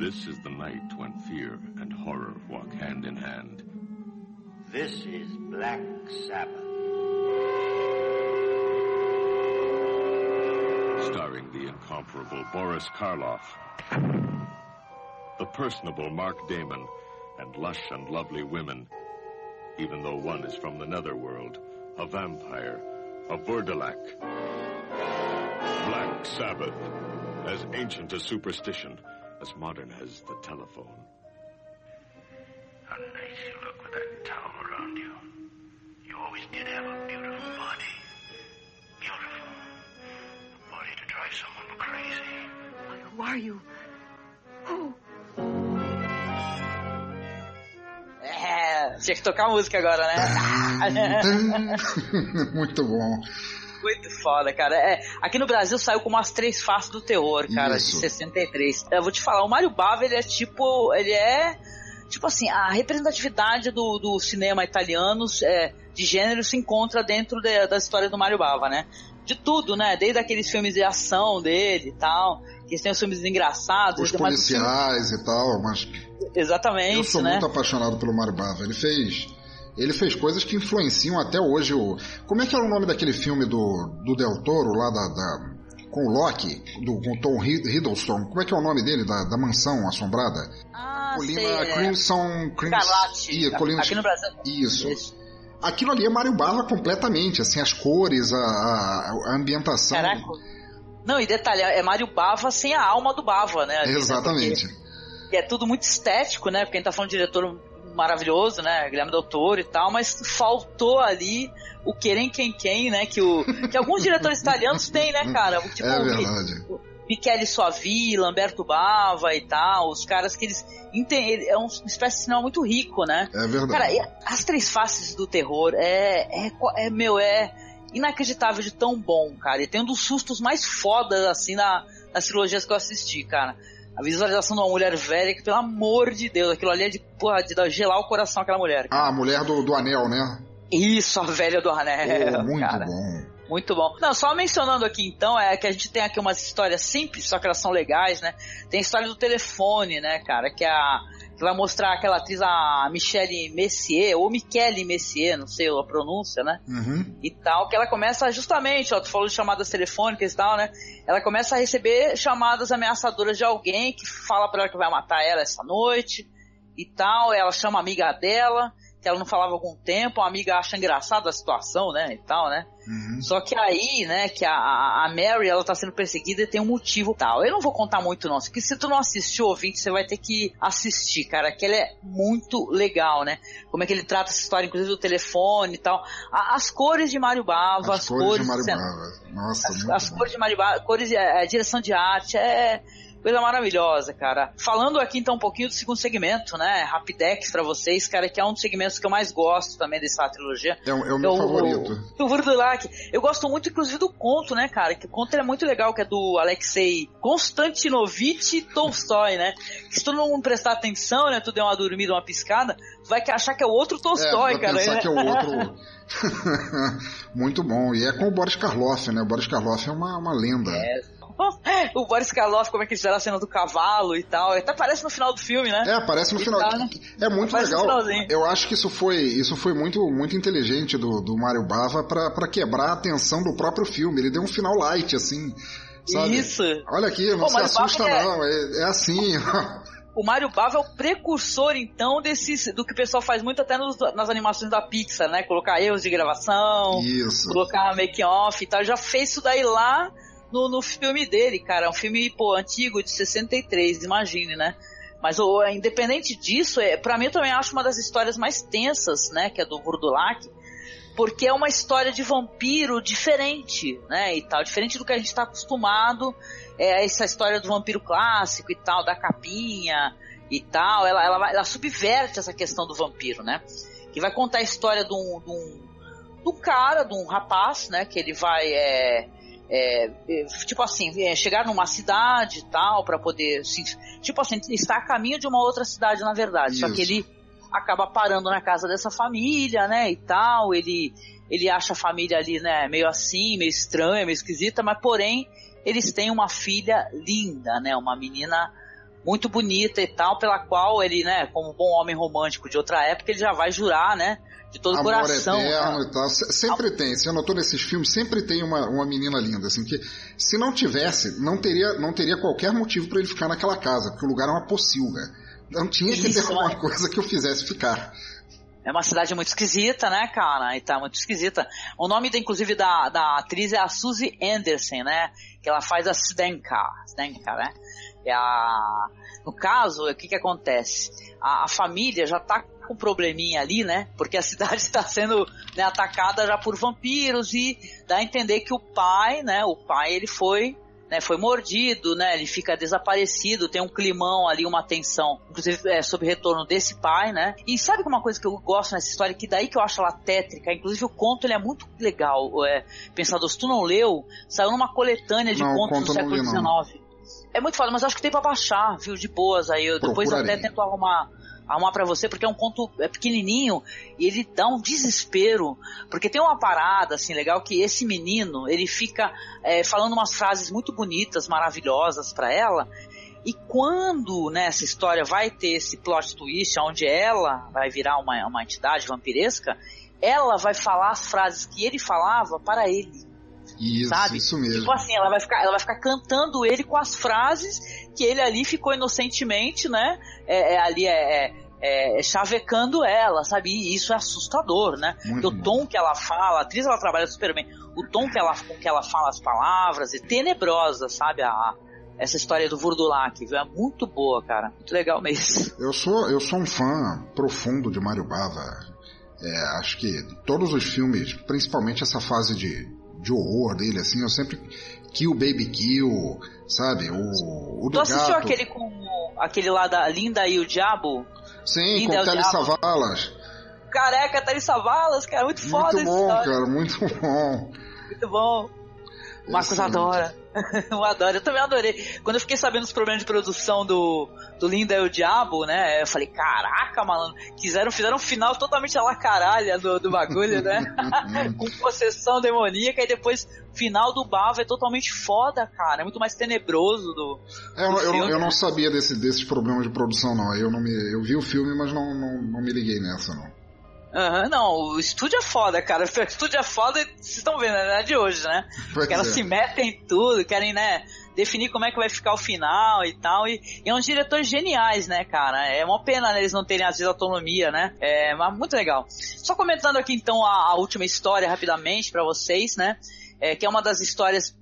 This is the night when fear and horror walk hand in hand. This is Black Sabbath. Starring the incomparable Boris Karloff, the personable Mark Damon, and lush and lovely women, even though one is from the netherworld, a vampire, a Burdalak. Black Sabbath, as ancient as superstition, as modern as the telephone. How nice you look with that towel around you. You always did have a beautiful body. Beautiful. A body to drive someone crazy. Who are you? Who? Eh, é, tinha que tocar música agora, né? <laughs> Muito bom. Muito foda, cara. É, aqui no Brasil saiu como as três faces do terror, cara, Isso. de 63. Eu vou te falar, o Mário Bava, ele é tipo. Ele é. Tipo assim, a representatividade do, do cinema italiano é, de gênero se encontra dentro de- da história do Mário Bava, né? De tudo, né? Desde aqueles filmes de ação dele e tal, que tem os filmes engraçados. Os o filme- policiais e tal, mas Exatamente, eu sou né? muito apaixonado pelo Mário Bava. Ele fez. Ele fez coisas que influenciam até hoje o. Como é que era o nome daquele filme do, do Del Toro lá da. da- com o Loki, do, com o Tom Hid- Hiddleston? Como é que é o nome dele, da, da mansão assombrada? Ah, Colina sei, é. Crimson. Crimson Colina- Aqui no Brasil. Isso. Aquilo ali é Mário Bava completamente, assim, as cores, a, a, ambientação. Caraca. Não, e detalhe, é Mário Bava sem a alma do Bava, né? ali, né? Exatamente. Porque é tudo muito estético, né? Porque a gente tá falando de diretor maravilhoso, né? Guilherme Del Toro e tal, mas faltou ali o querem quem quem, né? Que, o, que alguns diretores italianos têm, né, cara? <laughs> Tipo, é o verdade. Michele Suavi, Lamberto Bava e tal, os caras que eles entendem, é uma espécie de cinema muito rico, né? É verdade. Cara, e as três faces do terror é, é, é, meu, é inacreditável de tão bom, cara. E tem um dos sustos mais fodas, assim, na, nas trilogias que eu assisti, cara. A visualização de uma mulher velha, que pelo amor de Deus, aquilo ali é de, porra, de dar- gelar o coração aquela mulher. Ah, a mulher do, do anel, né? Isso, a velha do anel, Pô, muito cara. bom. Muito bom. Não, só mencionando aqui então, é que a gente tem aqui umas histórias simples, só que elas são legais, né? Tem a história do telefone, né, cara? Que é a. Vai mostrar aquela atriz, a Michelle Messier, ou Michele Messier, não sei a pronúncia, né? Uhum. E tal, que ela começa justamente, ó, tu falou de chamadas telefônicas e tal, né? Ela começa a receber chamadas ameaçadoras de alguém que fala pra ela que vai matar ela essa noite e tal. Ela chama a amiga dela, que ela não falava algum tempo, a amiga acha engraçada a situação, né? E tal, né? Só que aí, né, que a, a Mary, ela tá sendo perseguida e tem um motivo tal. Eu não vou contar muito não, porque se tu não assistiu, ouvinte, você vai ter que assistir, cara, que ele é muito legal, né? Como é que ele trata essa história, inclusive do telefone e tal. A- as cores de Mário Bava, As cores de Mário Bava. Nossa, as, as cores de Mário Bava, cores, é, é, direção de arte, é coisa maravilhosa, cara. Falando aqui então um pouquinho do segundo segmento, né? Rapidex pra vocês, cara, que é um dos segmentos que eu mais gosto também dessa trilogia. É, o- é o meu favorito. O, o Vurdulak. Eu gosto muito, inclusive, do conto, né, cara? Que o conto é muito legal, que é do Alexei Konstantinovich Tolstói, né? Que se tu não prestar atenção, né? Tu der uma dormida, uma piscada, tu vai achar que é o outro Tolstói, é, vai cara. pensar né? que é o <laughs> outro. <laughs> muito bom. E é com o Boris Karloff, né? O Boris Karloff é uma, uma lenda. <laughs> o Boris Karloff, como é que eles fizeram a cena do cavalo e tal. Até parece no final do filme, né? É, aparece no E final. tal, né? É muito Aparece legal. Eu acho que isso foi, isso foi muito, muito inteligente do, do Mario Bava pra pra quebrar a tensão do próprio filme. Ele deu um final light, assim. Sabe? Isso. Olha aqui, não Pô, se assusta é- não. É, é assim. <laughs> O Mario Bava é o precursor, então, desses, do que o pessoal faz muito até nos- nas animações da Pixar, né? Colocar erros de gravação, Isso. colocar make off e tal. Já fez isso daí lá no, no filme dele, cara. É um filme, pô, antigo, de 63, imagine, né? Mas o, independente disso, é, para mim eu também acho uma das histórias mais tensas, né? Que é do Vurdulak. Porque é uma história de vampiro diferente, né? E tal, diferente do que a gente está acostumado. É essa história do vampiro clássico e tal, da capinha e tal. Ela, ela, ela subverte essa questão do vampiro, né? Que vai contar a história de um, de um, de um cara, de um rapaz, né? Que ele vai, é, é, é, tipo assim, é, chegar numa cidade e tal, para poder, assim, tipo assim, está a caminho de uma outra cidade, na verdade. Só que Isso. ele acaba parando na casa dessa família, né, e tal, ele ele acha a família ali, né, meio assim, meio estranha, meio esquisita, mas porém eles têm uma filha linda, né, uma menina muito bonita e tal, pela qual ele, né, como bom homem romântico de outra época, ele já vai jurar, né, de todo Amor coração. eterno e tal. Se- Sempre tem. Você notou nesses filmes, sempre tem uma, uma menina linda, assim, que se não tivesse, não teria, não teria qualquer motivo para ele ficar naquela casa, porque o lugar é uma pocilga. Não tinha que ter alguma né? coisa que o fizesse ficar. É uma cidade muito esquisita, né, cara? E tá muito esquisita. O nome, da, inclusive, da, da atriz é a Suzy Anderson, né? Que ela faz a Zdenka, Zdenka, né? É a... No caso, o que que acontece? A, a família já tá com um probleminha ali, né? Porque a <laughs> cidade está sendo né, atacada já por vampiros e dá a entender que o pai, né? O pai, ele foi né, foi mordido, né, ele fica desaparecido, tem um climão ali, uma tensão, inclusive é, sobre o retorno desse pai, né, e sabe que uma coisa que eu gosto nessa história, que daí que eu acho ela tétrica, inclusive o conto ele é muito legal, é, pensador, se tu não leu, saiu numa coletânea de Não, contos conto do século. XIX. É muito foda, mas eu acho que tem pra baixar, viu, de boas aí, eu depois Procurarei. até tento arrumar arrumar para você, porque é um conto é pequenininho e ele dá um desespero, porque tem uma parada assim legal que esse menino ele fica é, falando umas frases muito bonitas, maravilhosas para ela. E quando né, essa história vai ter esse plot twist, onde ela vai virar uma, uma entidade vampiresca, ela vai falar as frases que ele falava para ele. Isso, sabe? isso mesmo. Tipo assim, ela vai ficar, ela vai ficar cantando ele com as frases que ele ali ficou inocentemente, né? É, é, ali é, é, é, chavecando ela, sabe? E isso é assustador, né? Muito o tom que ela fala, a atriz ela trabalha super bem. O tom que ela, com que ela fala as palavras é tenebrosa, sabe? A, essa história do Vurdulac, viu? É muito boa, cara. Muito legal mesmo. <laughs> Eu sou, eu sou um fã profundo de Mario Bava. É, acho que todos os filmes, principalmente essa fase de, de horror dele, assim, eu sempre. Kill Baby Kill, sabe? O, o do Tu assistiu gato. aquele com aquele lá da Linda e o Diabo? Sim, Linda com o Telly. Savalas. Careca, Thalissa Valas, cara, muito, foda Muito bom, cara, muito <laughs> bom. Muito bom. O Marcos Excelente. adora. <laughs> eu adoro, eu também adorei. Quando eu fiquei sabendo dos problemas de produção do, do Linda e o Diabo, né? Eu falei, caraca, malandro, quiseram, fizeram um final totalmente a la caralha do, do bagulho, né? <laughs> Com possessão demoníaca e depois o final do Bava é totalmente foda, cara. É muito mais tenebroso do. É, eu, do eu, filme. eu não sabia desse, desses problemas de produção, não. Eu, não me, eu vi o filme, mas não, não, não me liguei nessa, não. Aham, não, o estúdio é foda, cara. <laughs> O estúdio é foda e vocês estão vendo, é de hoje, né? Pois Porque elas é. se metem em tudo, querem, né, definir como é que vai ficar o final e tal. E, e é uns diretores geniais, né, cara? É uma pena né, eles não terem, às vezes, autonomia, né? É, mas muito legal. Só comentando aqui, então, a, a última história rapidamente pra vocês, né? É, que é uma das histórias.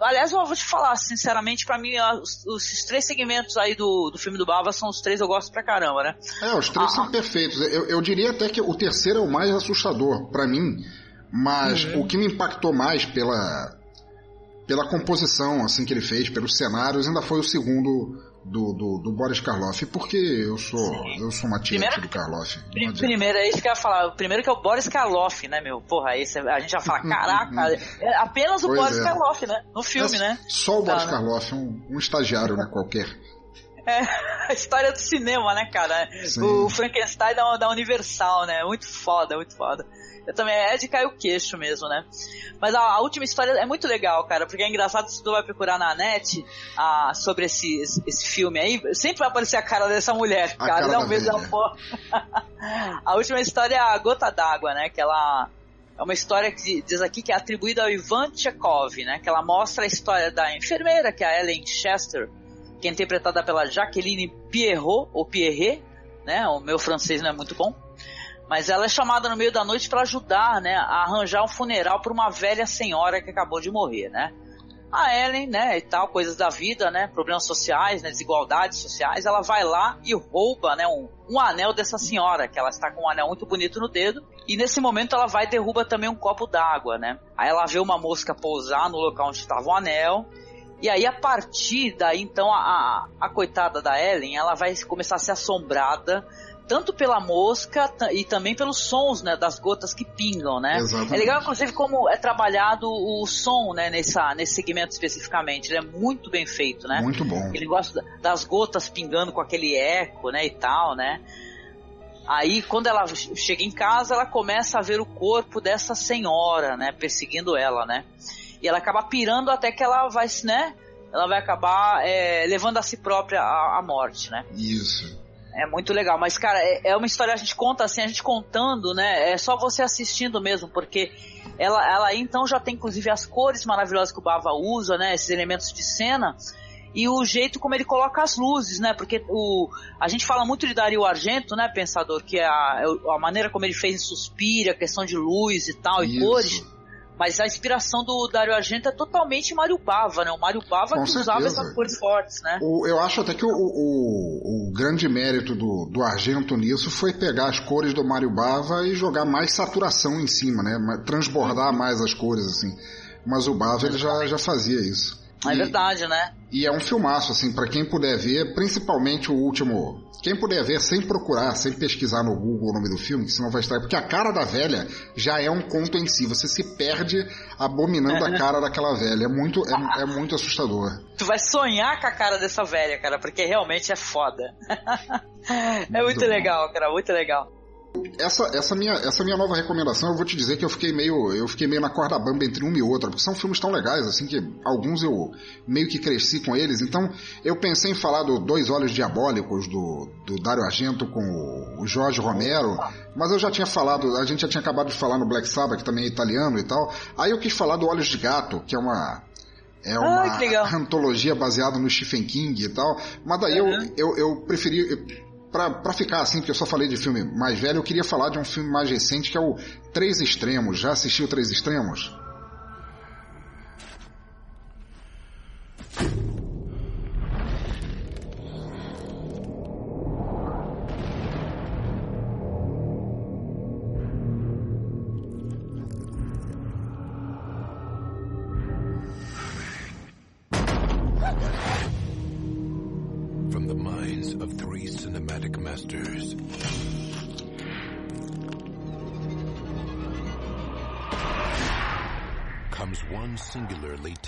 Aliás, eu vou te falar, sinceramente, pra mim, os, os três segmentos aí do, do filme do Bava são os três que eu gosto pra caramba, né? É, os três Ah. são perfeitos. Eu, eu diria até que o terceiro é o mais assustador pra mim, mas Uhum. o que me impactou mais pela pela composição assim que ele fez, pelos cenários, ainda foi o segundo do, do, do Boris Karloff, porque eu sou eu sou uma tiete Primeiro- do Karloff. Primeiro, é isso que eu ia falar. Primeiro que é o Boris Karloff, né, meu? Porra, esse, a gente já fala, <laughs> caraca, é apenas o Pois Boris é. Karloff, né? No filme, É né? Só o Tá, Boris né? Karloff, um, um estagiário, né, qualquer. É <laughs> a história do cinema, né, cara? Sim. O Frankenstein da, da Universal, né? Muito foda, muito foda. Eu também, é de cair o queixo mesmo, né? Mas a, a última história é muito legal, cara, porque é engraçado se tu vai procurar na net ah, sobre esse, esse, esse filme aí, sempre vai aparecer a cara dessa mulher, A cara, dá um porra. <laughs> a última história é a Gota d'Água, né? Que ela é uma história que diz aqui que é atribuída ao Ivan Chekhov, né? Que ela mostra a história da enfermeira, que é a Ellen Chester, que é interpretada pela Jacqueline Pierrot, ou Pierret, né? O meu francês não é muito bom. Mas ela é chamada no meio da noite para ajudar, né, a arranjar um funeral para uma velha senhora que acabou de morrer, né? A Ellen, né, e tal, coisas da vida, né, problemas sociais, né, desigualdades sociais, ela vai lá e rouba, né, um, um anel dessa senhora, que ela está com um anel muito bonito no dedo, e nesse momento ela vai e derruba também um copo d'água, né? Aí ela vê uma mosca pousar no local onde estava o anel, e aí, a partir daí, então, a, a coitada da Ellen, ela vai começar a ser assombrada tanto pela mosca e também pelos sons, né, das gotas que pingam, né? Exatamente. É legal, inclusive, como é trabalhado o som, né, nessa, nesse segmento especificamente. Ele é muito bem feito, né? Muito bom. Ele gosta da- das gotas pingando com aquele eco, né, e tal, né? Aí, quando ela chega em casa, ela começa a ver o corpo dessa senhora, né? Perseguindo ela, né? E ela acaba pirando até que ela vai, né? Ela vai acabar é, levando a si própria a, a morte, né? Isso. É muito legal, mas cara, é, é, uma história a gente conta assim, a gente contando, né? É só você assistindo mesmo, porque ela, ela então já tem inclusive as cores maravilhosas que o Bava usa, né? Esses elementos de cena e o jeito como ele coloca as luzes, né? Porque o, a gente fala muito de Dario Argento, né, pensador, que é a, é a maneira como ele fez em Suspira, a questão de luz e tal, Isso. e cores. Mas a inspiração do Dario Argento é totalmente Mário Bava, né? O Mário Bava que usava essas cores fortes, né? O, eu acho até que o, o, o, grande mérito do, do Argento nisso foi pegar as cores do Mário Bava e jogar mais saturação em cima, né? Transbordar mais as cores, assim. Mas o Bava ele já, já fazia isso. É verdade, né? E é um filmaço, assim, para quem puder ver, principalmente o último. Quem puder ver sem procurar, sem pesquisar no Google o nome do filme, senão vai estar. Porque a cara da velha já é um conto em si. Você se perde abominando a cara daquela velha. É muito, é, é muito assustador. Tu vai sonhar com a cara dessa velha, cara, porque realmente é foda. <laughs> é muito, muito legal, cara, muito legal. Essa, essa, minha, essa minha nova recomendação, eu vou te dizer que eu fiquei meio eu fiquei meio na corda bamba entre uma e outra, porque são filmes tão legais, assim, que alguns eu meio que cresci com eles. Então, eu pensei em falar do Dois Olhos Diabólicos, do, do Dario Argento com o Jorge Romero, mas eu já tinha falado, a gente já tinha acabado de falar no Black Sabbath, que também é italiano e tal. Aí eu quis falar do Olhos de Gato, que é uma é uma ah, antologia baseada no Stephen King e tal. Mas daí uhum. eu, eu, eu preferi. Eu, para ficar assim, porque eu só falei de filme mais velho, eu queria falar de um filme mais recente que é o Três Extremos. Já assistiu Três Extremos?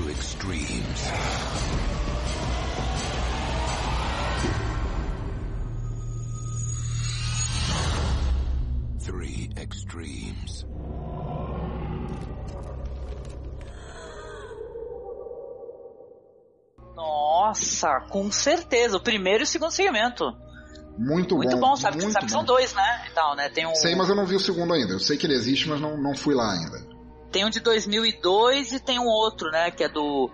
to extremes. Three extremes. Nossa, com certeza. O primeiro e o segundo segmento. Muito, muito bom. bom, sabe, muito sabe bom. que são dois, né? E tal, né? Tem um... Sei, mas eu não vi o segundo ainda. Eu sei que ele existe, mas não, não fui lá ainda. Tem um de 2002 e tem um outro, né? Que é do.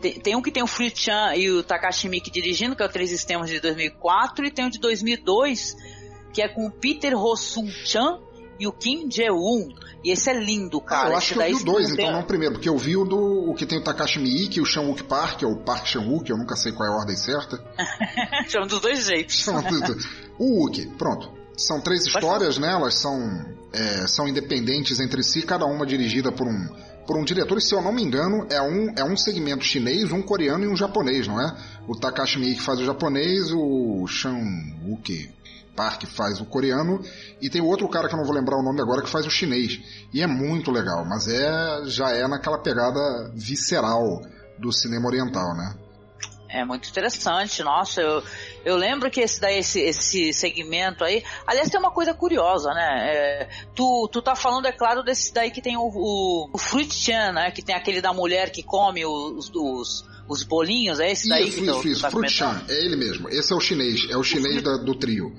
Tem, tem um que tem o Free Chan e o Takashi Miki dirigindo, que é o Três Sistemas de 2004, e tem um de 2002, que é com o Peter Rosun Chan e o Kim Jae-un. E esse é lindo, cara. Ah, eu acho que eu vi o dois, então não o primeiro, porque eu vi o do o que tem o Takashi Miike e o Shan-wook Park, é o Park Chan-wook, eu nunca sei qual é a ordem certa. <laughs> Chama dos dois jeitos. <laughs> o Wook, pronto. São três histórias, né? Elas são, é, são independentes entre si, cada uma dirigida por um, por um diretor, e se eu não me engano, é um, é um segmento chinês, um coreano e um japonês, não é? O Takashi Miike faz o japonês, o Shan Wuki Park faz o coreano, e tem outro cara que eu não vou lembrar o nome agora que faz o chinês. E é muito legal, mas é já é naquela pegada visceral do cinema oriental, né? É muito interessante, nossa, eu, eu lembro que esse daí, esse, esse segmento aí, aliás tem uma coisa curiosa, né, é, tu, tu tá falando, é claro, desse daí que tem o, o, o Fruit Chan, né, que tem aquele da mulher que come os, os, os bolinhos, é esse daí isso, que isso, tu, isso, tá Fruit Chan, é ele mesmo, esse é o chinês, é o chinês da, do trio.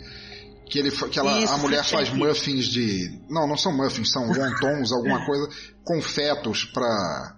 Que, ele, que ela, isso, a mulher faz muffins de. Não, não são muffins, são wontons, alguma coisa, com fetos pra.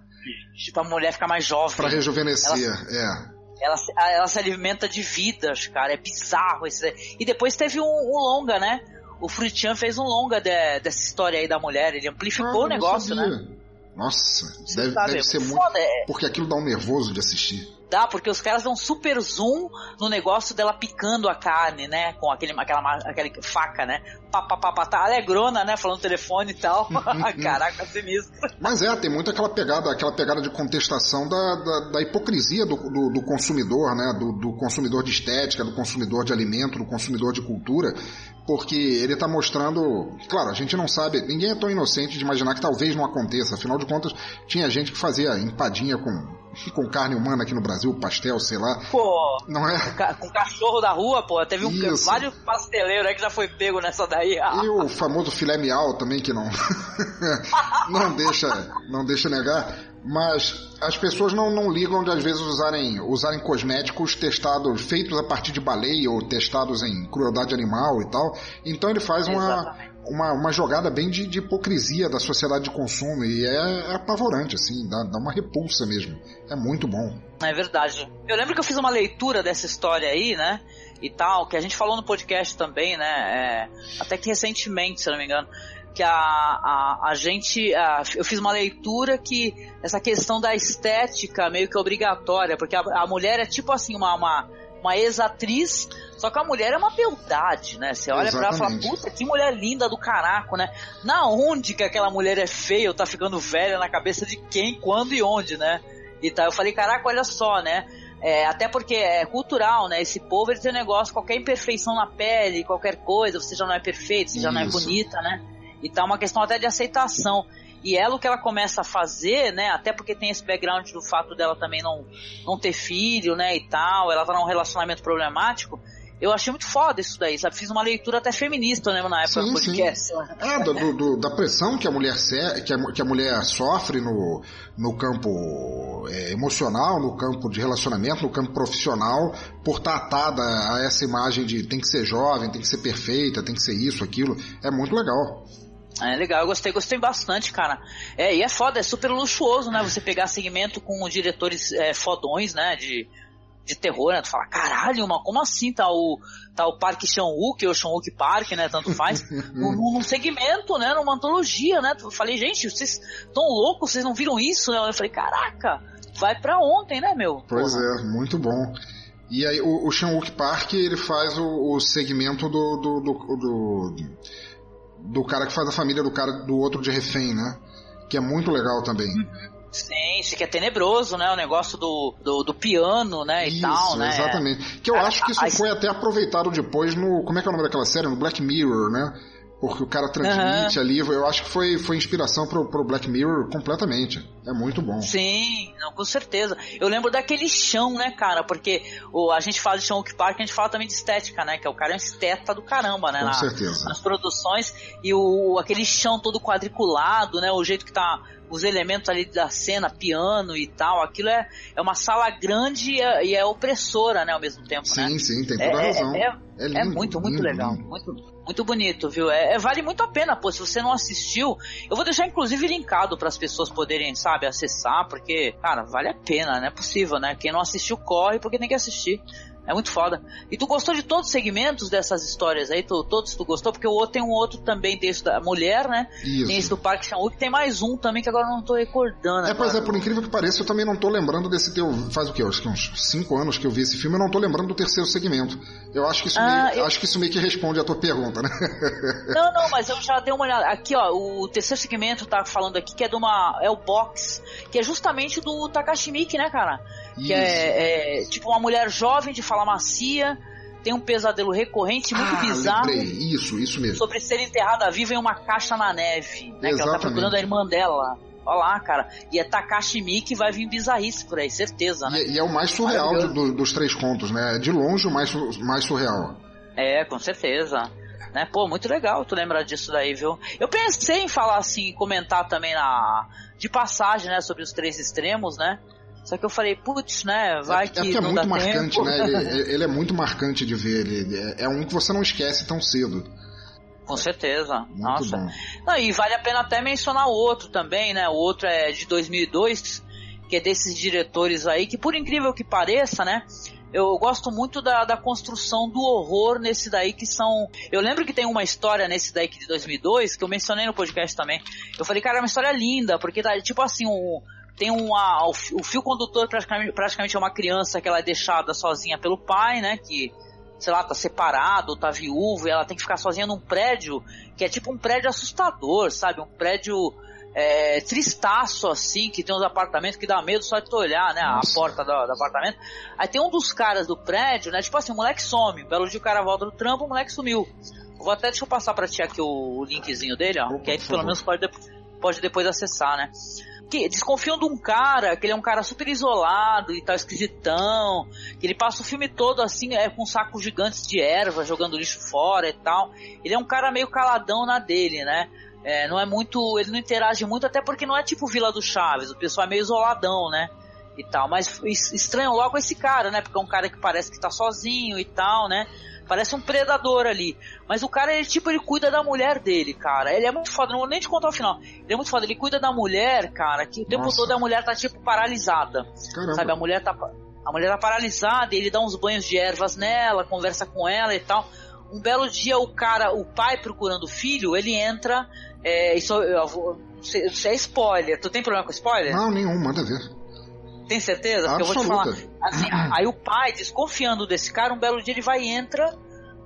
Tipo, a mulher ficar mais jovem. Pra rejuvenescer, ela... é. Ela, ela se alimenta de vidas, cara. É bizarro esse. E depois teve um, um longa, né? O Frutian fez um longa de, dessa história aí da mulher. Ele amplificou ah, o negócio, né? Nossa, deve, deve ser muito. É... Porque aquilo dá um nervoso de assistir. Dá, porque os caras dão super zoom no negócio dela picando a carne, né? Com aquele, aquela, aquela faca, né? Pá, tá alegrona, né? Falando no telefone e tal. <laughs> Caraca, sinistro. Mas é, tem muito aquela pegada, aquela pegada de contestação da, da, da hipocrisia do, do, do, consumidor, né? Do, do consumidor de estética, do consumidor de alimento, do consumidor de cultura, porque ele está mostrando. Claro, a gente não sabe, ninguém é tão inocente de imaginar que talvez não aconteça. Afinal de contas, tinha gente que fazia empadinha com, com carne humana aqui no Brasil, pastel, sei lá. Pô, não é? Com cachorro da rua, pô, teve um, vários pasteleiros aí que já foi pego nessa daí. <laughs> E o famoso filé miau também, que não. <laughs> não, deixa, não deixa negar. Mas as pessoas não, não ligam de às vezes usarem, usarem cosméticos testados, feitos a partir de baleia ou testados em crueldade animal e tal. Então ele faz uma, uma, uma, jogada bem de, de, hipocrisia da sociedade de consumo e é, é apavorante, assim, dá, dá, uma repulsa mesmo. É muito bom. É verdade. Eu lembro que eu fiz uma leitura dessa história aí, né? E tal, que a gente falou no podcast também, né? É, até que recentemente, se não me engano que a, a, a gente. A, eu fiz uma leitura que essa questão da estética meio que obrigatória, porque a, a mulher é tipo assim, uma, uma, uma ex-atriz, só que a mulher é uma beldade, né? Você olha Exatamente. pra ela e fala, puta, que mulher linda do caraco, né? Na onde que aquela mulher é feia ou tá ficando velha na cabeça de quem, quando e onde, né? E tá, eu falei, caraca, olha só, né? É, até porque é cultural, né? Esse povo ele tem um negócio, qualquer imperfeição na pele, qualquer coisa, você já não é perfeito, você Isso. já não é bonita, né? E tá uma questão até de aceitação. E ela, o que ela começa a fazer, né? Até porque tem esse background do fato dela também não, não ter filho, né? E tal, ela tá num relacionamento problemático. Eu achei muito foda isso daí, sabe? Fiz uma leitura até feminista, né, na época sim, do podcast. Sim. É, do, do, da pressão que a mulher que a, que a mulher sofre no, no campo é, emocional, no campo de relacionamento, no campo profissional, por estar atada a essa imagem de tem que ser jovem, tem que ser perfeita, tem que ser isso, aquilo. É muito legal. É legal, eu gostei, gostei bastante, cara. É, e é foda, é super luxuoso, né? Você pegar segmento com diretores é, fodões, né? De de terror, né? Tu fala, caralho, mas como assim tá o, tá o Parque Chan-wook ou Chan-wook Park, né? Tanto faz, <laughs> num, num, segmento, né? Numa antologia, né? Eu falei, gente, vocês tão loucos, vocês não viram isso, né? Eu falei, caraca, vai pra ontem, né, meu? Pois Porra. é, muito bom. E aí o, o Chan-wook Park, ele faz o, o segmento do do, do, do, do, cara que faz a família do cara do outro de refém, né? Que é muito legal também. Uhum. Sim, isso que é tenebroso, né? O negócio do, do, do piano, né? E isso, tal, né? Exatamente. Que eu a, acho que isso a, foi a... até aproveitado depois no. Como é que é o nome daquela série? No Black Mirror, né? Porque o cara transmite uhum. ali, eu acho que foi, foi inspiração pro, pro Black Mirror completamente. É muito bom. Sim, não, com certeza. Eu lembro daquele chão, né, cara? Porque o, a gente fala de chão Oak Park, a gente fala também de estética, né? Que é o cara é um esteta do caramba, né? Com na, certeza. Nas produções. E o, aquele chão todo quadriculado, né? O jeito que tá os elementos ali da cena, piano e tal, aquilo é, é uma sala grande e é, e é opressora, né, ao mesmo tempo, sim, né? Sim, sim, tem toda é, a razão. É, é, é, lindo, é muito, muito lindo, legal. Lindo. Muito, muito bonito, viu? É, é, vale muito a pena, pô. Se você não assistiu, eu vou deixar inclusive linkado para as pessoas poderem, sabe, acessar, porque, cara, vale a pena, não é possível, né? Quem não assistiu, corre porque tem que assistir. É muito foda. E tu gostou de todos os segmentos dessas histórias aí? Tu, todos tu gostou? Porque o outro tem um outro também desse da mulher, né? Isso. Tem esse do Parque Chan-wook. Tem mais um também que agora eu não tô recordando. É, pois é, por incrível que pareça, eu também não tô lembrando desse teu... Faz o quê? Acho que uns 5 anos que eu vi esse filme, eu não tô lembrando do terceiro segmento. Eu acho que isso, ah, meio, eu... acho que isso meio que responde a tua pergunta, né? <laughs> Não, não, mas eu já dei uma olhada. Aqui, ó, o terceiro segmento tá falando aqui que é de uma... É o Box, que é justamente do Takashi Miike, né, cara? Que é, é, tipo uma mulher jovem de fala macia, tem um pesadelo recorrente muito ah, bizarro. Lembrei. Isso, isso mesmo. Sobre ser enterrada viva em uma caixa na neve, né? Exatamente. Que ela tá procurando a irmã dela. Olha lá, cara. E é Takashi que vai vir bizarrice por aí, certeza, né? E, e é o mais surreal do, dos três contos, né? De longe o mais, mais surreal. É, com certeza. Né? Pô, muito legal tu lembrar disso daí, viu? Eu pensei em falar assim, comentar também na de passagem, né, sobre os três extremos, né? Só que eu falei, putz, né? Vai é, que. É porque é muito marcante, tempo. né? <laughs> Ele, ele, é muito marcante de ver. Ele, é, é um que você não esquece tão cedo. Com certeza. Muito Nossa. Bom. Não, e vale a pena até mencionar o outro também, né? O outro é de 2002, que é desses diretores aí, que por incrível que pareça, né? Eu gosto muito da, da construção do horror nesse daí que são. Eu lembro que tem uma história nesse daí de 2002 que eu mencionei no podcast também. Eu falei, cara, é uma história linda, porque tá tipo assim, um, tem uma. O, fio condutor praticamente, praticamente é uma criança que ela é deixada sozinha pelo pai, né? Que, sei lá, tá separado, tá viúvo, e ela tem que ficar sozinha num prédio que é tipo um prédio assustador, sabe? Um prédio é, tristaço, assim, que tem uns apartamentos que dá medo só de tu olhar, né? Nossa. A porta do, do apartamento. Aí tem um dos caras do prédio, né? Tipo assim, o moleque some. Belo dia o cara volta do trampo, o moleque sumiu. Vou até, deixa eu passar pra ti aqui o, o linkzinho dele, ó. que aí tu pelo menos pode, de- pode depois acessar, né? Que desconfiam de um cara, que ele é um cara super isolado e tal, esquisitão, que ele passa o filme todo assim, é, com sacos gigantes de erva, jogando lixo fora e tal. Ele é um cara meio caladão na dele, né? É, não é muito. Ele não interage muito, até porque não é tipo Vila do Chaves, o pessoal é meio isoladão, né? E tal. Mas es- estranham logo esse cara, né? Porque é um cara que parece que tá sozinho e tal, né? Parece um predador ali. Mas o cara, ele tipo, ele cuida da mulher dele, cara. Ele é muito foda, não vou nem te contar o final. Ele é muito foda, ele cuida da mulher, cara, que o tempo Nossa. todo a mulher tá tipo paralisada. Caramba. Sabe, a mulher tá a mulher tá paralisada, e ele dá uns banhos de ervas nela, conversa com ela e tal. Um belo dia o cara, o pai procurando o filho, ele entra, é, isso eu vou- isso é spoiler. Tu tem problema com spoiler? Não, nenhum, manda ver. Tem certeza? Porque eu vou te falar. Absoluta. Assim, <clears throat> aí o pai, desconfiando desse cara, um belo dia ele vai e entra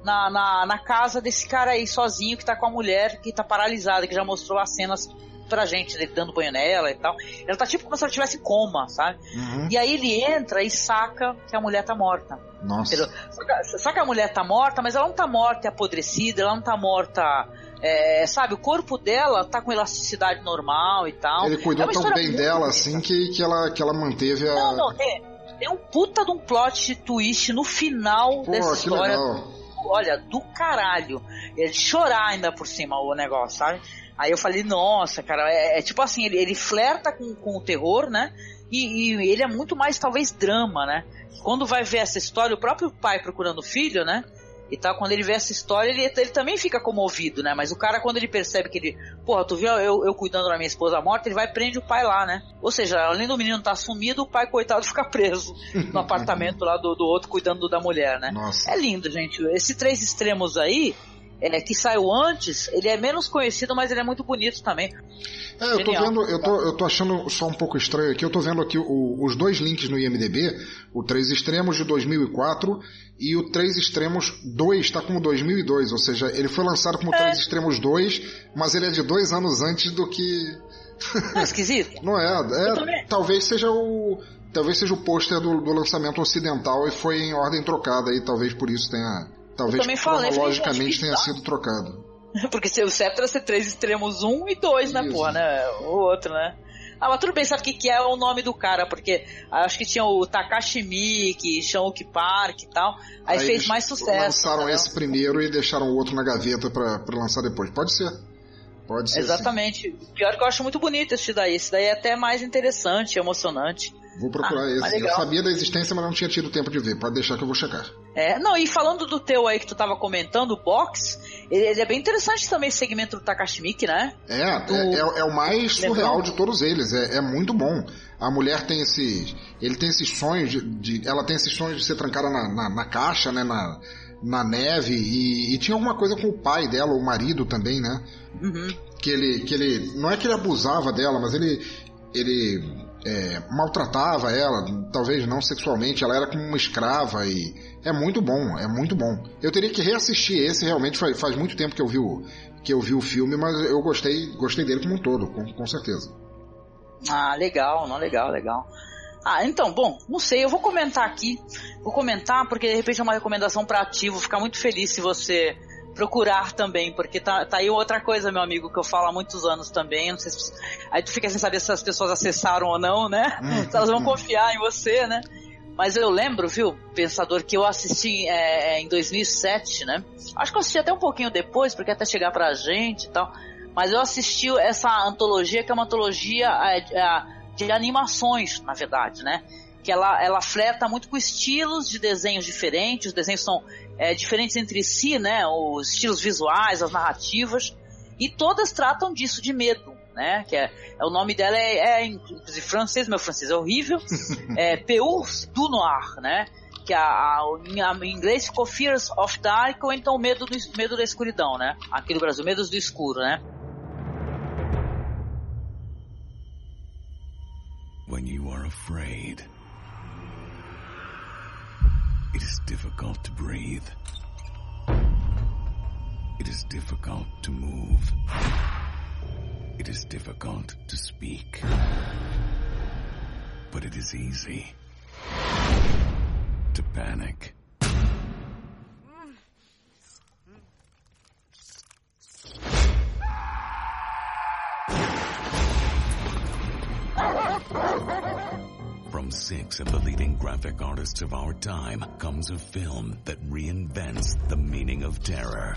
na, na, na casa desse cara aí sozinho que tá com a mulher que tá paralisada, que já mostrou as cenas pra gente, ele dando banho nela e tal. Ela tá tipo como se ela estivesse em coma, sabe? Uhum. E aí ele entra e saca que a mulher tá morta. Nossa. Só que a mulher tá morta, mas ela não tá morta e apodrecida, ela não tá morta. É, sabe, o corpo dela tá com elasticidade normal e tal. Ele cuidou É tão bem dela assim que, que, ela, que ela manteve a. Não, não, tem, tem um puta de um plot twist no final Pô, dessa história. legal. Olha, do caralho. É de chorar ainda por cima o negócio, sabe? Aí eu falei, nossa, cara, é, é tipo assim, ele, ele flerta com, com o terror, né? E, e ele é muito mais, talvez, drama, né? Quando vai ver essa história, o próprio pai procurando o filho, né? E tal, quando ele vê essa história, ele, ele também fica comovido, né? Mas o cara, quando ele percebe que ele, porra, tu viu eu, eu cuidando da minha esposa morta, ele vai e prende o pai lá, né? Ou seja, além do menino estar sumido, o pai, coitado, fica preso <laughs> no apartamento lá do, do outro, cuidando da mulher, né? Nossa. É lindo, gente. Esse Três Extremos aí, é, que saiu antes, ele é menos conhecido, mas ele é muito bonito também. É, eu tô Genial. vendo, eu tô, eu tô achando só um pouco estranho aqui. Eu tô vendo aqui o- os dois links no IMDB, o Três Extremos de 2004 e o Três Extremos 2 tá como 2002, ou seja, ele foi lançado como Três Extremos 2, mas ele é de dois anos antes do que. Não é esquisito? <laughs> Não é, é talvez seja o talvez seja o pôster do, do lançamento ocidental e foi em ordem trocada aí, talvez por isso tenha, talvez cronologicamente tenha sido trocado. <laughs> Porque se- o certo era ser Três Extremos 1 e 2, né, porra, né? O outro, né? Ah, mas tudo bem, sabe o que, que é o nome do cara? Porque acho que tinha o Takashi Miike, Shouki Park e tal. Aí, fez eles mais sucesso. Lançaram entendeu? esse primeiro e deixaram o outro na gaveta pra, pra lançar depois. Pode ser. Pode ser. sim. Exatamente. Pior que eu acho muito bonito esse daí. Esse daí é até mais interessante, emocionante. Vou procurar Ah, esse. Eu sabia da existência, mas não tinha tido tempo de ver. Pode deixar que eu vou checar. É, não, e falando do teu aí que tu tava comentando, o box, ele, ele é bem interessante também esse segmento do Takashi Miike, né? É, é, é, é o mais surreal de todos eles. É, é muito bom. A mulher tem esses. Ele tem esses sonhos de. de- ela tem esses sonhos de ser trancada na, na, na caixa, né? Na, na neve. E, e tinha alguma coisa com o pai dela, o marido também, né? Uhum. que ele que ele não é que ele abusava dela mas ele ele é, maltratava ela talvez não sexualmente ela era como uma escrava e é muito bom é muito bom eu teria que reassistir esse realmente faz, faz muito tempo que eu vi o que eu vi o filme mas eu gostei gostei dele como um todo com, com certeza Ah, legal, não, legal, legal. Ah, então, bom, não sei, eu vou comentar aqui. Vou comentar porque de repente é uma recomendação para ativo. Ficar muito feliz se você procurar também, porque tá, tá aí outra coisa, meu amigo, que eu falo há muitos anos também. Não sei se, aí tu fica sem saber se as pessoas acessaram ou não, né? Hum, se elas vão hum. confiar em você, né? Mas eu lembro, viu, Pensador, que eu assisti é, em 2007, né? Acho que eu assisti até um pouquinho depois, porque até chegar pra gente e tal. Mas eu assisti essa antologia, que é uma antologia é, é, de animações, na verdade, né? Que ela, ela flerta muito com estilos de desenhos diferentes. Os desenhos são é, diferentes entre si, né? Os estilos visuais, as narrativas. E todas tratam disso, de medo, né? Que é, é o nome dela é, é inclusive francês, meu francês é horrível. <laughs> é Peurs du Noir, né? Que a, a, em, a- em inglês ficou Fears of Dark ou então Medo, do, medo da Escuridão, né? Aqui no Brasil, Medos do Escuro, né? afraid. It is difficult to breathe. It is difficult to move. It is difficult to speak. But it is easy to panic. From six of the leading graphic artists of our time comes a film that reinvents the meaning of terror.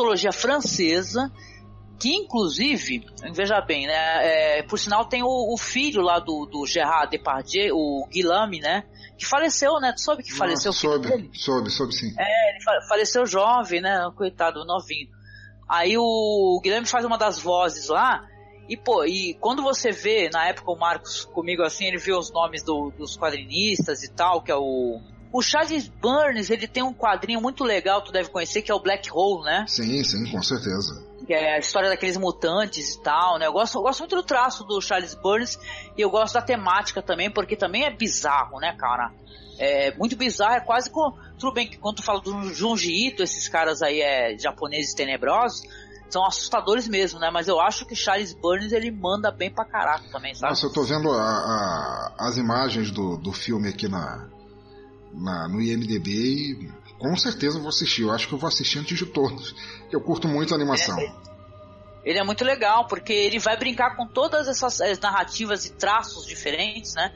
Antologia francesa que, inclusive, veja bem, né? É, por sinal, tem o, o filho lá do, do Gerard Depardieu, o Guilherme, né? Que faleceu, né? Tu soube que faleceu? o filho soube, dele? soube, soube sim. É, ele fa- faleceu jovem, né? Coitado, novinho. Aí o Guilherme faz uma das vozes lá. E, pô, e quando você vê, na época o Marcos comigo assim, ele vê os nomes do- dos quadrinistas e tal, que é o. O Charles Burns, ele tem um quadrinho muito legal, tu deve conhecer, que é o Black Hole, né? Sim, sim, com certeza. que é a história daqueles mutantes e tal, né? Eu gosto, eu gosto muito do traço do Charles Burns e eu gosto da temática também, porque também é bizarro, né, cara? É muito bizarro, é quase com. Tudo bem que quando tu fala do Junji Ito, esses caras aí é japoneses tenebrosos, são assustadores mesmo, né? Mas eu acho que Charles Burns ele manda bem pra caraca também, sabe? Nossa, eu tô vendo a- a- as imagens do, do filme aqui na, na- no IMDB e com certeza vou assistir. Eu acho que eu vou assistir antes de todos. que Eu curto muito a animação. Ele é muito legal, porque ele vai brincar com todas essas eh, narrativas e traços diferentes, né?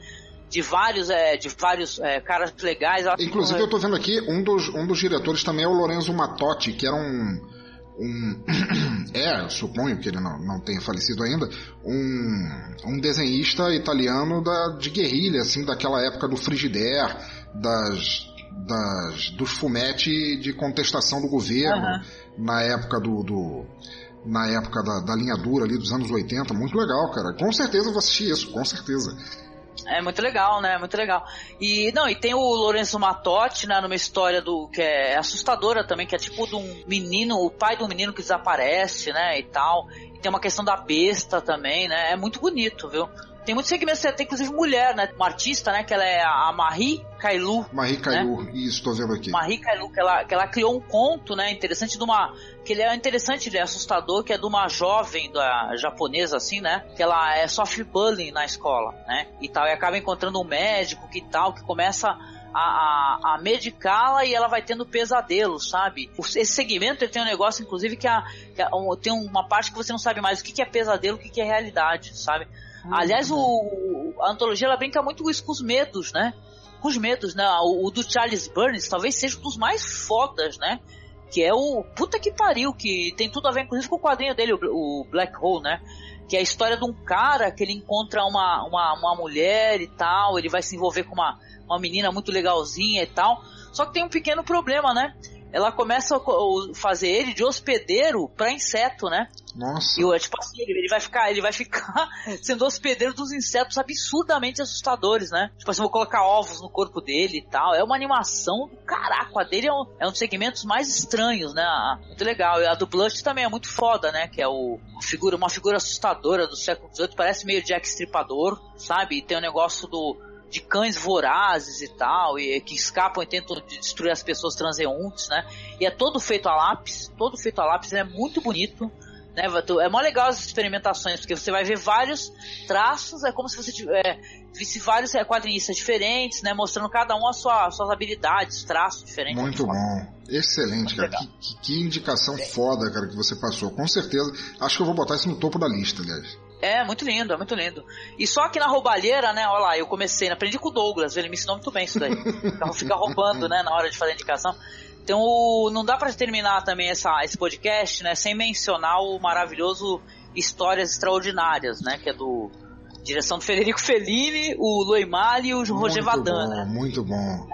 De vários, é, de vários é, caras legais. Inclusive, eu tô vendo aqui, um dos, um dos diretores também é o Lorenzo Matotti, que era um. um <coughs> é, suponho que ele não, não tenha falecido ainda, um, um desenhista italiano da, de guerrilha, assim, daquela época do Frigidaire, das, das, dos fumetti de contestação do governo, Aham. na época do. do- na época da, da linha dura ali dos anos 80, muito legal, cara. Com certeza eu vou assistir isso, com certeza. É muito legal, né? Muito legal. E não, e tem o Lourenço Matotti, né, numa história do que é assustadora também, que é tipo de um menino, o pai do menino que desaparece, né, e tal. E tem uma questão da besta também, né? É muito bonito, viu? Tem muitos segmentos, tem inclusive mulher, né? Uma artista, né, que ela é a Marie Kailu. Marie Caillou, isso, tô vendo aqui. Marie Kailu, que ela, que ela criou um conto, né, interessante de uma, que ele é interessante, ele é assustador, que é de uma jovem da japonesa, assim, né, que ela é, sofre bullying na escola, né, e tal, e acaba encontrando um médico que tal, que começa a, a, a medicá-la e ela vai tendo pesadelos, sabe? Esse segmento ele tem um negócio, inclusive, que, a, que a- tem uma parte que você não sabe mais o que, que é pesadelo, o que, que é realidade, sabe? Aliás, o, a antologia ela brinca muito com isso, com os medos, né? Com os medos, né? O, o do Charles Burns talvez seja um dos mais fodas, né? Que é o puta que pariu, que tem tudo a ver, inclusive, com o quadrinho dele, o, o Black Hole, né? Que é a história de um cara que ele encontra uma, uma, uma mulher e tal, ele vai se envolver com uma, uma menina muito legalzinha e tal. Só que tem um pequeno problema, né? Ela começa a fazer ele de hospedeiro pra inseto, né? Nossa. E o- tipo assim, ele, vai ficar, ele vai ficar <laughs> sendo hospedeiro dos insetos absurdamente assustadores, né? Tipo assim, vou colocar ovos no corpo dele e tal. É uma animação do caraca. A dele é um, é um dos segmentos mais estranhos, né? Muito legal. E a do Blush também é muito foda, né? Que é o, uma, figura, uma figura assustadora do século XVIII. Parece meio Jack Stripador, sabe? E tem o negócio do de cães vorazes e tal, e que escapam e tentam destruir as pessoas transeuntes, né? E é todo feito a lápis, todo feito a lápis, é muito bonito. Né, é mó legal as experimentações, porque você vai ver vários traços, é como se você é, visse vários é, quadrinistas diferentes, né? Mostrando cada um as sua, suas habilidades, traços diferentes. Muito bom. Excelente, cara. Que, que, que, indicação foda, cara, que você passou. Com certeza. Acho que eu vou botar isso no topo da lista, aliás. É, muito lindo, é muito lindo. E só aqui na roubalheira, né, olha lá, eu comecei, aprendi com o Douglas, ele me ensinou muito bem isso daí. Então fica roubando, né, na hora de fazer a indicação. Então, não dá para terminar também essa, esse podcast, né, sem mencionar o maravilhoso Histórias Extraordinárias, né, que é do direção do Federico Fellini, o Loimali e o Roger Vadan, né? Muito bom.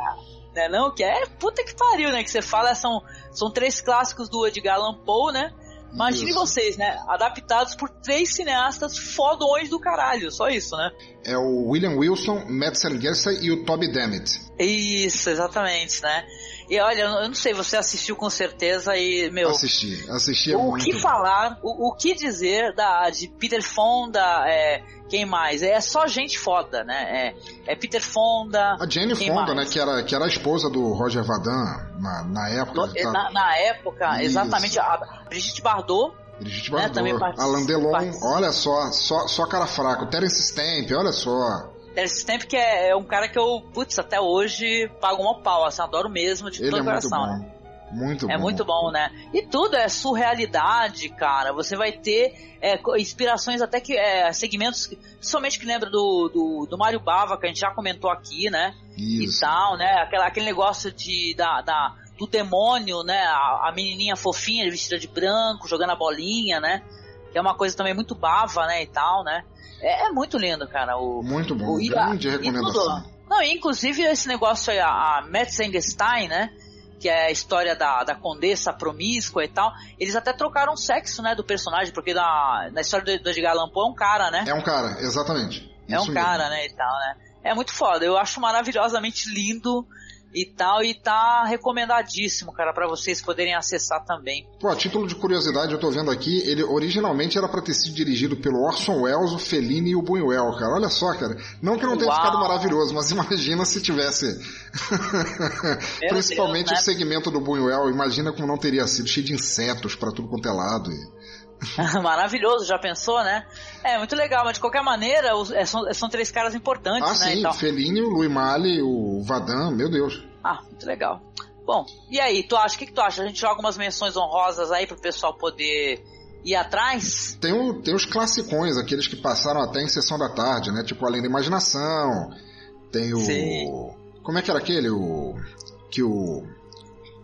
Né, não, que é puta que pariu, né, que você fala, são, são três clássicos do Edgar Allan Poe, né, Imagine vocês, né? Adaptados por três cineastas fodões do caralho, só isso, né? É o William Wilson, Matt Sanderson e o Toby Dammit. Isso, exatamente, né? E olha, eu não sei, você assistiu com certeza e, meu... Assisti, assisti. É o que falar, o, o, que dizer da, de Peter Fonda, é, quem mais? É só gente foda, né? É, é Peter Fonda. A Jane Fonda, mais? né? Que era, que era a esposa do Roger Vadan na, na época. No, tá... na, na, época, Isso. exatamente. A Brigitte Bardot. Brigitte né, Bardot. Né, Alain Delon, olha só, só, só cara fraco. Terence Stamp, olha só. Terence Stamp que é, é, um cara que eu, putz, até hoje pago uma pau, assim, adoro mesmo, de todo é coração, muito bom. né? Muito é bom. muito bom, né? E tudo é surrealidade, cara. Você vai ter é, inspirações até que é, segmentos, principalmente que lembra do, do, do Mario Bava, que a gente já comentou aqui, né? Isso. E tal, né? Aquela, aquele negócio de, da, da, do demônio, né? A, a menininha fofinha vestida de branco, jogando a bolinha, né? Que é uma coisa também muito bava, né? E tal, né? É, é muito lindo, cara. O, muito bom, o, grande a, recomendação. Não, inclusive esse negócio aí, a, a né? que é a história da, da condessa promíscua e tal, eles até trocaram o sexo, né, do personagem, porque na, na história do, do Edgar Allan Poe é um cara, né? É um cara, exatamente. É um cara, né, e tal, né? É muito foda, eu acho maravilhosamente lindo e tal, e tá recomendadíssimo, cara, para vocês poderem acessar também. Pô, a título de curiosidade, eu tô vendo aqui, ele originalmente era para ter sido dirigido pelo Orson Welles, o Fellini e o Buñuel, cara. Olha só, cara. Não que não tenha Uau. ficado maravilhoso, mas <laughs> imagina se tivesse principalmente Deus, né? o segmento do Buñuel, imagina como não teria sido cheio de insetos para tudo quanto é lado e... <laughs> Maravilhoso, já pensou, né? É, muito legal, mas de qualquer maneira, os, é, são, são três caras importantes, ah, né? Sim, então... Fellini, o Louis Malle, o Vadan, meu Deus. Ah, muito legal. Bom, e aí, tu acha, o que, que tu acha? A gente joga umas menções honrosas aí pro pessoal poder ir atrás? Tem, o, tem os classicões, aqueles que passaram até em sessão da tarde, né? Tipo Além da Imaginação. Tem o. Sim. Como é que era aquele? O. Que o.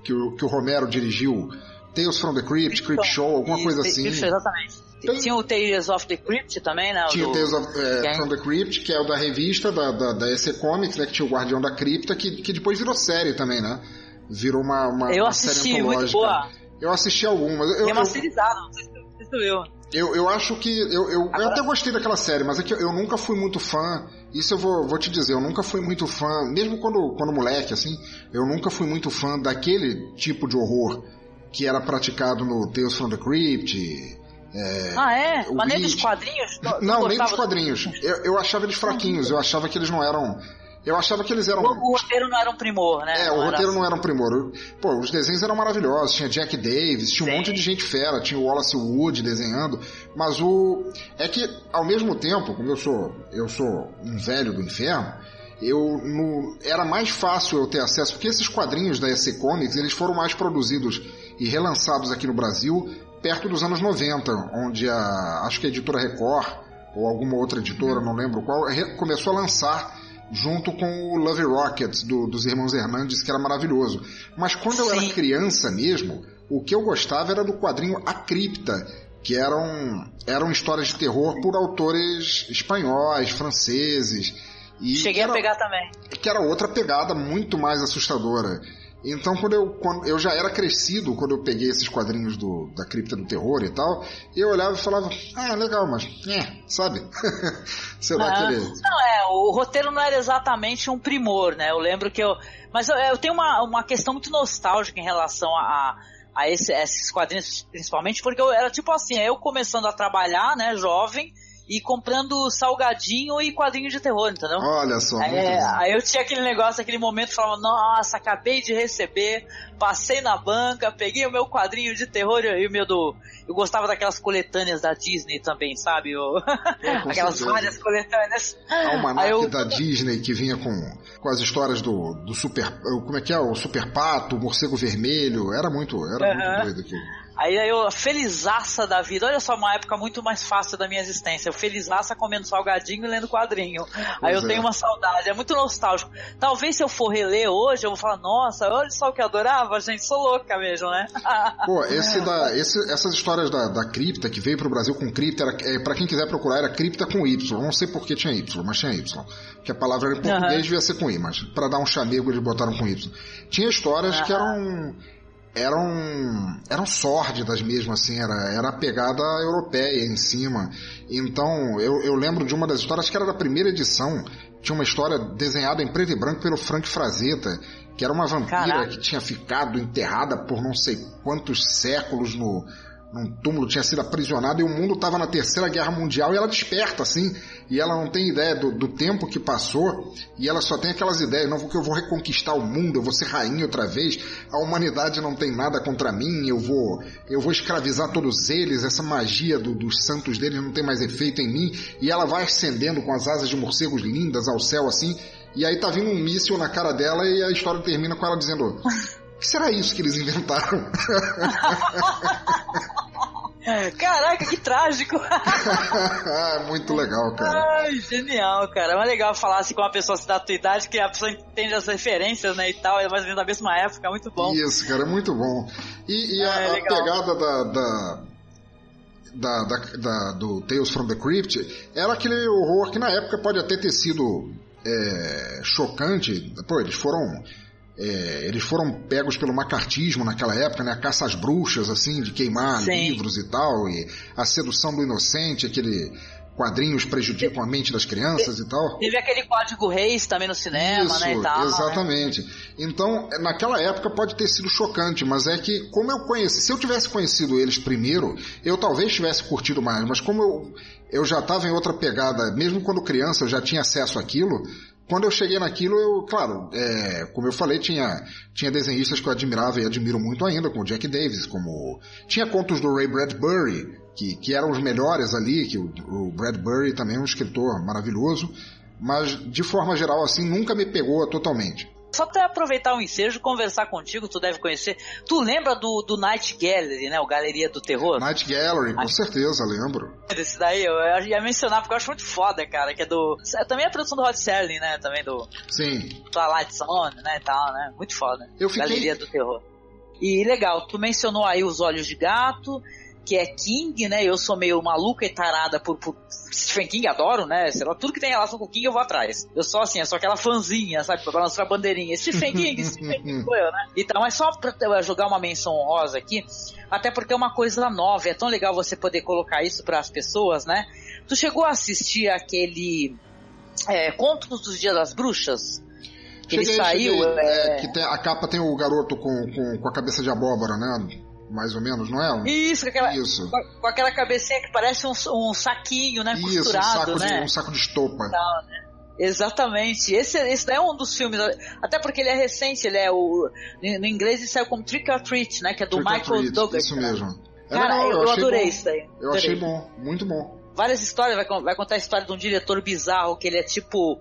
Que o, que o Romero dirigiu Tales from the Crypt, Crypt Show, alguma coisa assim. Crypt, exatamente. Tem, tinha o Tales of the Crypt também, né? Tinha o Tales of, é, from the Crypt, que é o da revista da, da, da EC Comics, né? Que tinha o Guardião da Cripta, que, que depois virou série também, né? Virou uma, uma, eu uma assisti, série antológica. Muito boa. Eu assisti algumas. Eu, é masterizado, não sei se tu viu. Eu, eu acho que. Eu, eu, Agora... eu até gostei daquela série, mas é que eu nunca fui muito fã. Isso eu vou, vou te dizer, eu nunca fui muito fã, mesmo quando, quando moleque, assim, eu nunca fui muito fã daquele tipo de horror que era praticado no Tales from the Crypt. É, ah, é? Mas nem dos quadrinhos? não, nem dos quadrinhos. Eu, eu achava eles fraquinhos, eu achava que eles não eram. Eu achava que eles eram. O, o roteiro não era um primor, né? É, o roteiro não era um primor. Pô, os desenhos eram maravilhosos. Tinha Jack Davis, tinha Sim. um monte de gente fera, tinha o Wallace Wood desenhando. Mas o. É que, ao mesmo tempo, como eu sou. Eu sou um velho do inferno eu no, era mais fácil eu ter acesso, porque esses quadrinhos da EC Comics, eles foram mais produzidos e relançados aqui no Brasil perto dos anos 90, onde a, acho que a editora Record, ou alguma outra editora, não lembro qual, começou a lançar junto com o Love Rockets do, dos irmãos Hernandes, que era maravilhoso. Mas quando Sim. eu era criança mesmo, o que eu gostava era do quadrinho A Cripta, que eram, eram histórias de terror por autores espanhóis, franceses. E Cheguei era, a pegar também. Que era outra pegada muito mais assustadora. Então, quando eu, quando eu já era crescido, quando eu peguei esses quadrinhos do, da Cripta do Terror e tal, eu olhava e falava, ah, legal, mas, é, sabe? <laughs> Sei lá, aquele... Não, é, o roteiro não era exatamente um primor, né? Eu lembro que eu. Mas eu, eu tenho uma, uma questão muito nostálgica em relação a, a, esse, a esses quadrinhos, principalmente, porque eu era tipo assim, eu começando a trabalhar, né, jovem, e comprando salgadinho e quadrinho de terror, entendeu? Olha só. É, aí eu tinha aquele negócio, aquele momento, falava, nossa, acabei de receber, passei na banca, peguei o meu quadrinho de terror e o meu do. Eu gostava daquelas coletâneas da Disney também, sabe? O- <laughs> com aquelas certeza. várias coletâneas. Almanac eu- da Disney que vinha com, com as histórias do, do super. Como é que é? O Super Pato, o Morcego Vermelho. Era muito, era Aham. muito doido aquilo. Aí eu, felizaça da vida, olha só, uma época muito mais fácil da minha existência. Eu felizaça comendo salgadinho e lendo quadrinho. Aí eu é. tenho uma saudade, é muito nostálgico. Talvez se eu for reler hoje, eu vou falar, nossa, olha só o que eu adorava, gente, sou louca mesmo, né? <laughs> Pô, esse da, esse- essas histórias da, da cripta que veio pro Brasil com cripta, era, é, para quem quiser procurar, era cripta com Y. Não sei por que tinha Y, mas tinha Y. Que a palavra em português Aham. devia ser com I, mas para dar um chamego eles botaram com Y. Tinha histórias que eram eram eram sórdidas mesmo assim era era a pegada europeia em cima então eu, eu lembro de uma das histórias que era da primeira edição tinha uma história desenhada em preto e branco pelo Frank Frazetta que era uma vampira Caraca. que tinha ficado enterrada por não sei quantos séculos no num túmulo, tinha sido aprisionada e o mundo estava na terceira guerra mundial e ela desperta assim, e ela não tem ideia do, do tempo que passou e ela só tem aquelas ideias, não que eu vou reconquistar o mundo, eu vou ser rainha outra vez, a humanidade não tem nada contra mim, eu vou eu vou escravizar todos eles, essa magia do- dos santos deles não tem mais efeito em mim, e ela vai ascendendo com as asas de morcegos lindas ao céu assim, e aí tá vindo um míssil na cara dela e a história termina com ela dizendo será isso que eles inventaram? <laughs> Caraca, que trágico! <laughs> Muito legal, cara. Ai, genial, cara. É legal falar assim com uma pessoa assim, da tua idade, que a pessoa entende as referências, né, e tal, é mais ou menos da mesma época, muito bom. Isso, cara, é muito bom. E, e a, É, a legal. pegada da, da, da, da- da- do Tales from the Crypt era aquele horror que na época pode até ter sido é, chocante. Pô, eles foram. É, eles foram pegos pelo macartismo naquela época, né? A caça às bruxas, assim, de queimar Sim. livros e tal, e a sedução do inocente, aquele quadrinhos prejudicam a mente das crianças e tal. Teve aquele código Reis também no cinema, Isso, né, e tal. né? exatamente. Então, naquela época pode ter sido chocante, mas é que, como eu conheci, se eu tivesse conhecido eles primeiro, eu talvez tivesse curtido mais, mas como eu, eu já estava em outra pegada, mesmo quando criança eu já tinha acesso àquilo, quando eu cheguei naquilo, eu, claro, é, como eu falei, tinha, tinha desenhistas que eu admirava e admiro muito ainda, como Jack Davis, como. Tinha contos do Ray Bradbury, que, que eram os melhores ali, que o, o Bradbury também é um escritor maravilhoso, mas de forma geral, assim, nunca me pegou totalmente. Só até aproveitar o ensejo, conversar contigo, tu deve conhecer. Tu lembra do, do Night Gallery, né? O Galeria do Terror? Night Gallery, com certeza, lembro. Esse daí eu, ia mencionar porque eu acho muito foda, cara. Que é do. é Também a produção do Rod Serling, né? Também do Sim. Twilight Zone, né? E tal, né? Muito foda. Eu fiquei- Galeria do Terror. E legal, tu mencionou aí os Olhos de Gato, que é King, né? Eu sou meio maluca e tarada por, por Stephen King, adoro, né? Sei lá, tudo que tem relação com o King eu vou atrás. Eu sou assim, eu sou aquela fãzinha, sabe? Pra balançar a bandeirinha. Stephen <laughs> King, Stephen King sou eu, né? Então, mas só pra eu jogar uma menção honrosa aqui, até porque é uma coisa nova, é tão legal você poder colocar isso para as pessoas, né? Tu chegou a assistir aquele é, Contos dos Dias das Bruxas? Que ele Cheguei, saiu. cheguei, é, é, que tem- a capa tem o garoto com, com, com a cabeça de abóbora, né? Mais ou menos, não é? Isso, com aquela, Isso. Com, aquela cabecinha que parece um, um saquinho, né? Isso, um costurado, saco, né? de, um saco de estopa. Tal, né? Exatamente. Esse, esse é um dos filmes, até porque ele é recente, ele é o. No inglês ele saiu como Trick or Treat, né? Que é do Trick Michael Douglas. Isso mesmo. É Cara, legal, eu, eu adorei bom. isso daí. Eu Adorei. achei bom, muito bom. Várias histórias, vai, vai contar a história de um diretor bizarro, que ele é tipo.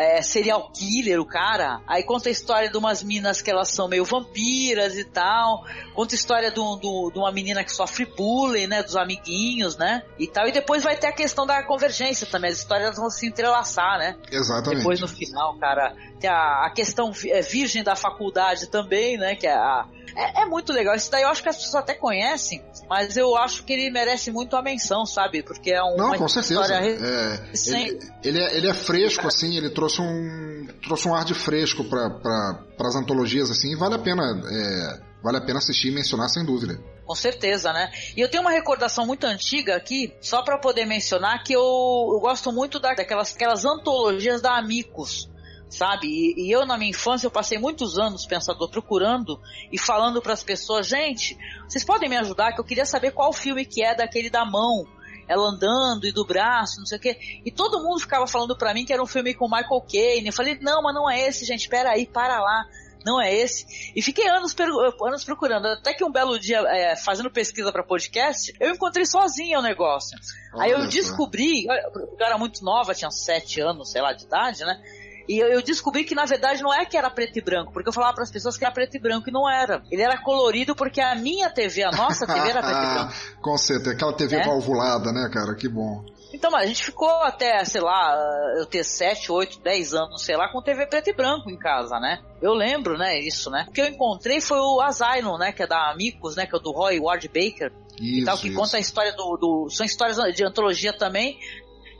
É, serial killer, o cara. Aí conta a história de umas minas que elas são meio vampiras e tal. Conta a história de, um- do- de uma menina que sofre bullying, né? Dos amiguinhos, né? E tal. E depois vai ter a questão da convergência também. As histórias vão se entrelaçar, né? Exatamente. Depois no final, cara, tem a, a questão é, virgem da faculdade também, né? Que é, a, é, é muito legal. Isso daí eu acho que as pessoas até conhecem, mas eu acho que ele merece muito a menção, sabe? Porque é um, Não, uma com certeza. história É, recente. ele, ele é, ele é fresco, assim, ele trouxe um, trouxe um ar de fresco para pra, as antologias, assim, e vale a pena, é, vale a pena assistir e mencionar sem dúvida. Com certeza, né? E eu tenho uma recordação muito antiga aqui, só para poder mencionar, que eu, eu gosto muito da- daquelas aquelas antologias da Amicus, sabe? E, e eu, na minha infância, eu passei muitos anos, pensador, procurando e falando para as pessoas, gente, vocês podem me ajudar, que eu queria saber qual filme que é daquele da mão. Ela andando e do braço, não sei o quê. E todo mundo ficava falando pra mim que era um filme com Michael Caine. Eu falei, não, mas não é esse, gente, pera aí, para lá. Não é esse. E fiquei anos, anos procurando. Até que um belo dia, é, fazendo pesquisa para podcast, eu encontrei sozinha o negócio. Olha aí eu descobri, eu era muito nova, tinha sete anos, sei lá, de idade, né? E eu, descobri que na verdade não é que era preto e branco, porque eu falava para as pessoas que era preto e branco e não era. Ele era colorido porque a minha TV, a nossa TV era preto e <laughs> branco. Com certeza, aquela TV é? valvulada, né, cara? Que bom. Então, a gente ficou até, sei lá, eu ter 7, 8, 10 anos, sei lá, com TV preto e branco em casa, né? Eu lembro, né, isso, né? O que eu encontrei foi o Asylum, né, que é da Amicus, né, que é do Roy Ward Baker. Isso, e tal, que isso. conta a história do, do, São histórias de antologia também,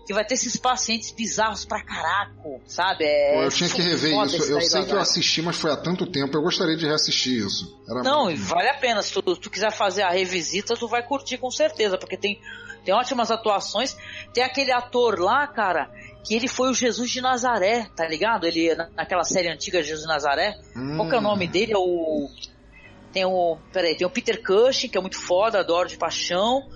que vai ter esses pacientes bizarros pra caraco, sabe? É, eu tinha que rever isso. Eu sei que eu assisti, mas foi há tanto tempo. Eu gostaria de reassistir isso. Era Não, muito... vale a pena. Se tu, tu, quiser fazer a revisita, tu vai curtir com certeza, porque tem, tem ótimas atuações. Tem aquele ator lá, cara, que ele foi o Jesus de Nazaré, tá ligado? Ele naquela série antiga Jesus de Nazaré. Hum. Qual que é o nome dele? É o tem o, peraí, tem o Peter Cushing, que é muito foda, adoro de paixão.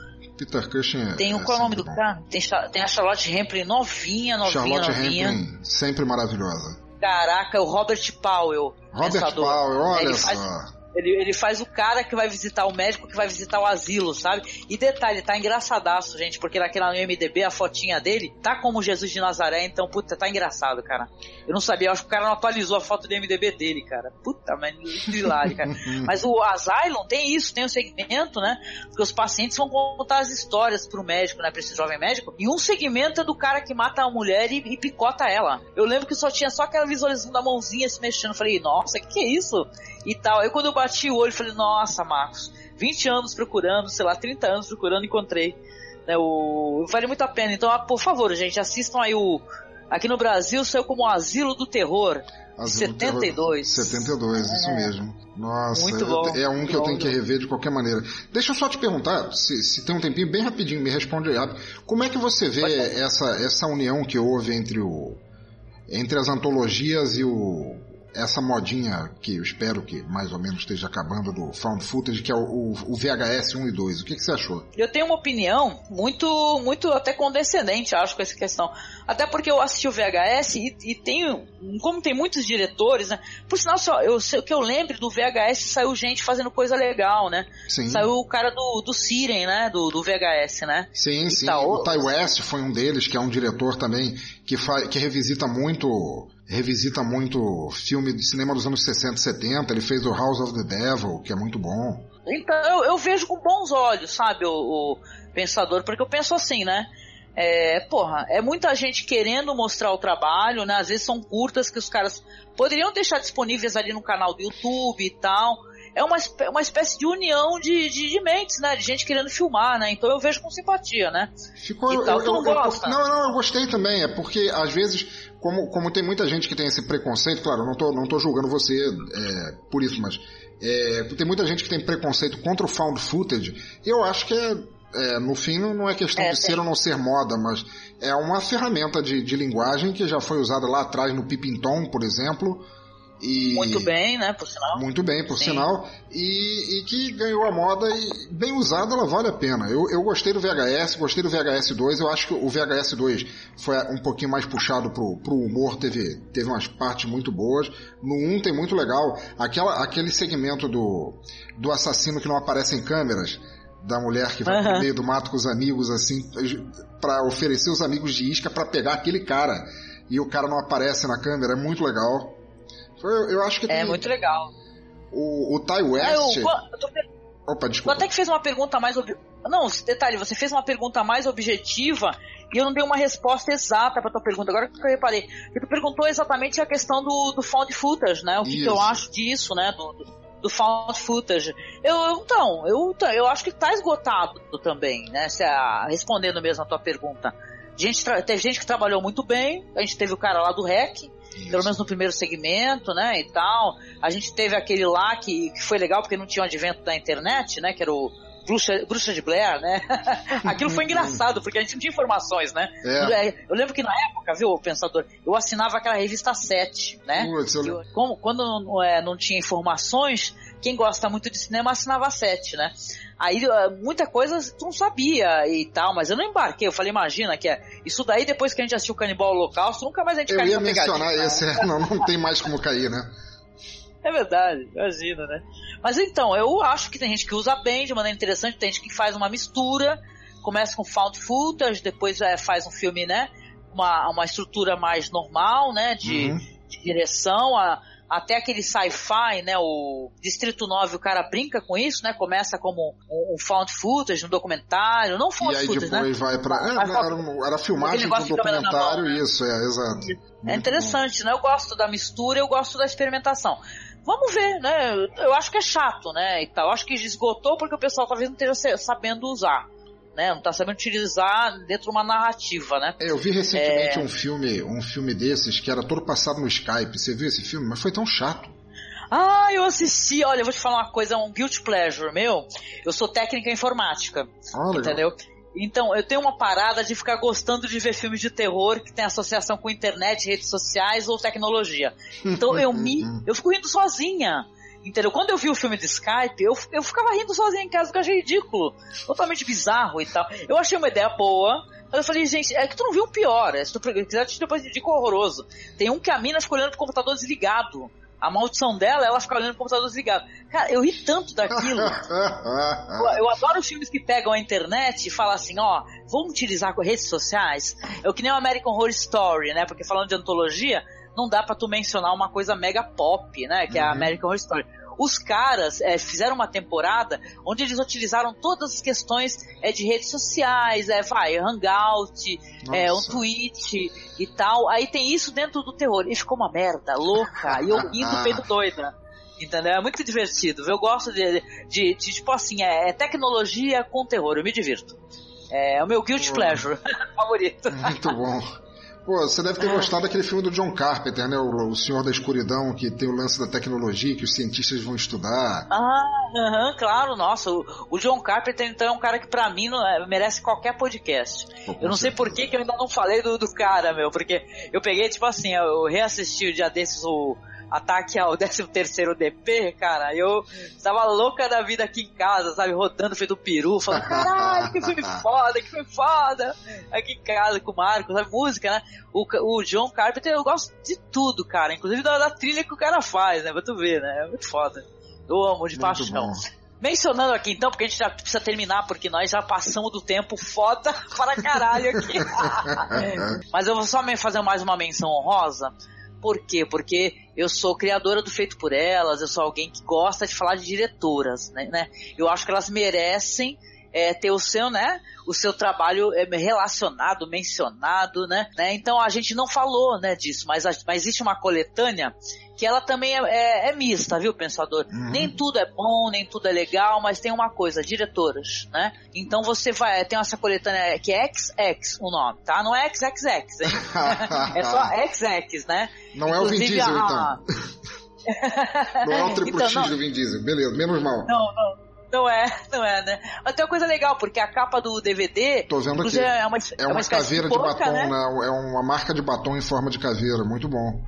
Peter Cushing é. Tem o, qual é o nome do cara? Tem, tem, a Charlotte Rampling novinha, novinha, Charlotte novinha. Rampling, sempre maravilhosa. Caraca, o Robert Powell. Robert pensador. Powell, olha ele só. Faz, ele, ele faz o cara que vai visitar o médico que vai visitar o asilo, sabe? E detalhe, tá engraçadaço, gente, porque naquela no MDB a fotinha dele tá como Jesus de Nazaré, então, puta, tá engraçado, cara. Eu não sabia, eu acho que o cara não atualizou a foto do MDB dele, cara. Puta, mas hilário, cara. <laughs> mas o Asylum tem isso, tem um segmento, né? Porque os pacientes vão contar as histórias pro médico, né? Pra esse jovem médico. E um segmento é do cara que mata a mulher e, e picota ela. Eu lembro que só tinha só aquela visualização da mãozinha se mexendo. Eu falei, nossa, que que é isso? E tal. Aí quando eu bati o olho, falei, nossa, Marcos, 20 anos procurando, sei lá, 30 anos procurando, encontrei. Né, o... Vale muito a pena. Então, ah, por favor, gente, assistam aí o. Aqui no Brasil saiu como Asilo do Terror. Asilo 72. Do Terror, 72, é. isso mesmo. Nossa, muito bom, é um que eu tenho que rever de qualquer maneira. Deixa eu só te perguntar, se, se tem um tempinho bem rapidinho, me responde aí rápido. Como é que você vê essa, essa união que houve entre o entre as antologias e o, essa modinha que eu espero que mais ou menos esteja acabando do found footage, que é o, o, o VHS 1 e 2. O que, que, você achou? Eu tenho uma opinião muito, muito até condescendente, acho, com essa questão. Até porque eu assisti o VHS e, e tenho, como tem muitos diretores, né? Por sinal, só, eu, o que eu lembro do VHS saiu gente fazendo coisa legal, né? Sim. Saiu o cara do, do Siren, né? Do, do VHS, né? Sim, e sim. Tal. O Ty West foi um deles, que é um diretor também que, que revisita muito revisita muito filme de cinema dos anos 60 e 70. Ele fez o House of the Devil, que é muito bom. Então, eu, eu vejo com bons olhos, sabe, o, o, pensador, porque eu penso assim, né? É, porra, é muita gente querendo mostrar o trabalho, né? Às vezes são curtas que os caras poderiam deixar disponíveis ali no canal do YouTube e tal. É uma, uma espécie de união de, de, de mentes, né? De gente querendo filmar, né? Então eu vejo com simpatia, né? Ficou. E tal, eu, eu, não gosta? não, não, eu gostei também. É porque às vezes como, como tem muita gente que tem esse preconceito, claro, eu não tô, não tô julgando você é, por isso, mas é, tem muita gente que tem preconceito contra o found footage, eu acho que é, é no fim não é questão é, de ser ou não ser moda, mas é uma ferramenta de, de linguagem que já foi usada lá atrás no Pipintom, por exemplo, e, muito bem, né, por sinal. Muito bem, por Sim. sinal. E, e, que ganhou a moda e bem usada ela vale a pena. Eu, eu gostei do VHS, gostei do VHS 2. Eu acho que o VHS 2 foi um pouquinho mais puxado pro, pro humor, teve, teve umas partes muito boas. No 1 tem muito legal. Aquela, aquele segmento do, do assassino que não aparece em câmeras da mulher que vai uhum. pro meio do mato com os amigos, assim, para oferecer os amigos de isca para pegar aquele cara. E o cara não aparece na câmera, é muito legal. Eu, eu acho que É muito legal. O, o Ty West. Eu, eu tô... Opa, desculpa. Tu até que fez uma pergunta mais. Ob... Não, detalhe, você fez uma pergunta mais objetiva e eu não dei uma resposta exata para tua pergunta. Agora que eu reparei, tu perguntou exatamente a questão do, do found footage, né? O que, que eu acho disso, né? Do, do found footage. Eu, eu, então, eu, eu acho que tá esgotado também, né? Se a, respondendo mesmo a tua pergunta. Gente, teve gente que trabalhou muito bem, a gente teve o cara lá do REC, isso. Pelo menos no primeiro segmento, né, e tal. A gente teve aquele lá que, que foi legal porque não tinha o advento da internet, né, que era o, Bruxa, Bruxa de Blair, né? <laughs> Aquilo foi engraçado, porque a gente não tinha informações, né? É. Eu lembro que na época, viu, Pensador, eu assinava aquela revista 7, né? Putz, eu- Eu- como- quando não, é, não tinha informações, quem gosta muito de cinema assinava 7, né? Aí eh, muita coisa tu não sabia e tal, mas eu não embarquei. Eu falei, imagina que é. Isso daí, depois que a gente assistiu o Canibal Holocausto, nunca mais a gente Eu caiu ia pegadinha, mencionar né? esse, é, não, não tem mais como cair, né? É verdade, imagina, né? Mas então, eu acho que tem gente que usa bem, de maneira interessante, tem gente que faz uma mistura, começa com found footage, depois é, faz um filme, né? Uma, uma estrutura mais normal, né? De, Uhum. de direção, a- até aquele sci-fi, né? O Distrito 9, o cara brinca com isso, né? Começa como um, um found footage, um documentário, não found E aí footage, depois né? vai pra. É, Mas- era, um- era filmagem de na documentário, né? isso, é, exato. É interessante, né? Eu gosto da mistura, eu gosto da experimentação. Vamos ver, né? Eu- acho que é chato, né? E tal. Eu acho que esgotou porque o pessoal talvez não esteja sabendo usar, né? Não tá sabendo utilizar dentro de uma narrativa, né? É, eu vi recentemente É. um filme, um filme desses que era todo passado no Skype. Você viu esse filme? Mas foi tão chato. Ah, eu assisti. Olha, eu vou te falar uma coisa, um guilty pleasure meu. Eu sou técnica em informática, Ah, legal. entendeu? Então, eu tenho uma parada de ficar gostando de ver filmes de terror que tem associação com internet, redes sociais ou tecnologia. Então, eu <laughs> me, eu fico rindo sozinha. Entendeu? Quando eu vi o filme de Skype, eu, eu ficava rindo sozinha em casa, porque eu achei ridículo. Totalmente bizarro e tal. Eu achei uma ideia boa. Mas eu falei, gente, é que tu não viu um pior. É, se tu quiser, te depois digo horroroso. Tem um que a mina fica olhando pro computador desligado. A maldição dela, ela fica olhando pro computador desligado. Cara, eu ri tanto daquilo. <laughs> Eu, eu adoro os filmes que pegam a internet e falam assim, ó, vamos utilizar redes sociais. É o que nem o American Horror Story, né? Porque falando de antologia, não dá pra tu mencionar uma coisa mega pop, né? Que é a American Horror Story. Os caras é, fizeram uma temporada onde eles utilizaram todas as questões é, de redes sociais, é, vai, Hangout, é, um tweet e tal. Aí tem isso dentro do terror. E ficou uma merda louca. E eu rindo feito doida. Entendeu? É muito divertido. Eu gosto de, de, de, tipo assim, é, é tecnologia com terror. Eu me divirto. É o meu guilty pleasure <laughs> favorito. Muito bom. Pô, você deve ter gostado daquele filme do John Carpenter, né? O, o Senhor da Escuridão, que tem o lance da tecnologia que os cientistas vão estudar. Ah, aham, claro, nossa. O, o John Carpenter, então, é um cara que pra mim não, é, merece qualquer podcast. Pô, Eu não sei por que, que eu ainda não falei do, do cara, meu, porque eu peguei, tipo assim, eu reassisti o dia desses o ataque ao <laughs> 13 terceiro DP, cara, eu tava louca da vida aqui em casa, sabe, rodando feito um peru, falando, caralho, que filme <laughs> foda, que filme foda, aqui em casa com o Marco, sabe, música, né, o, o John Carpenter, eu gosto de tudo, cara, inclusive da, da trilha que o cara faz, né, pra tu ver, né, é muito foda, eu amo de Muito paixão. bom. Mencionando aqui então, porque a gente já precisa terminar, porque nós já passamos do tempo foda <laughs> para caralho aqui. Mas eu vou só me- fazer mais uma menção honrosa. Por quê? Porque eu sou criadora do Feito por Elas, eu sou alguém que gosta de falar de diretoras, né? né? Eu acho que elas merecem é, ter o seu, né? O seu trabalho é, relacionado, mencionado, né? né? Então a gente não falou, né, disso, mas, mas existe uma coletânea que ela também é, é- é mista, viu, pensador? Nem tudo é bom, nem tudo é legal, mas tem uma coisa, diretoras, né? Então você vai, tem essa coletânea que é XX o nome, tá? Não é XXX, hein? <laughs> é só XX, né? Não é o Vin Inclusive, Diesel, a- então. <laughs> Não é o triplo Então, X não. do Vin Diesel. Beleza, menos mal. Não, não. Não é, não é, né? Mas tem uma coisa legal, porque a capa do DVD. Tô vendo aqui. inclusive, É uma, É uma espécie caveira de, batom, né? né? É uma marca de batom em forma de caveira. Muito bom.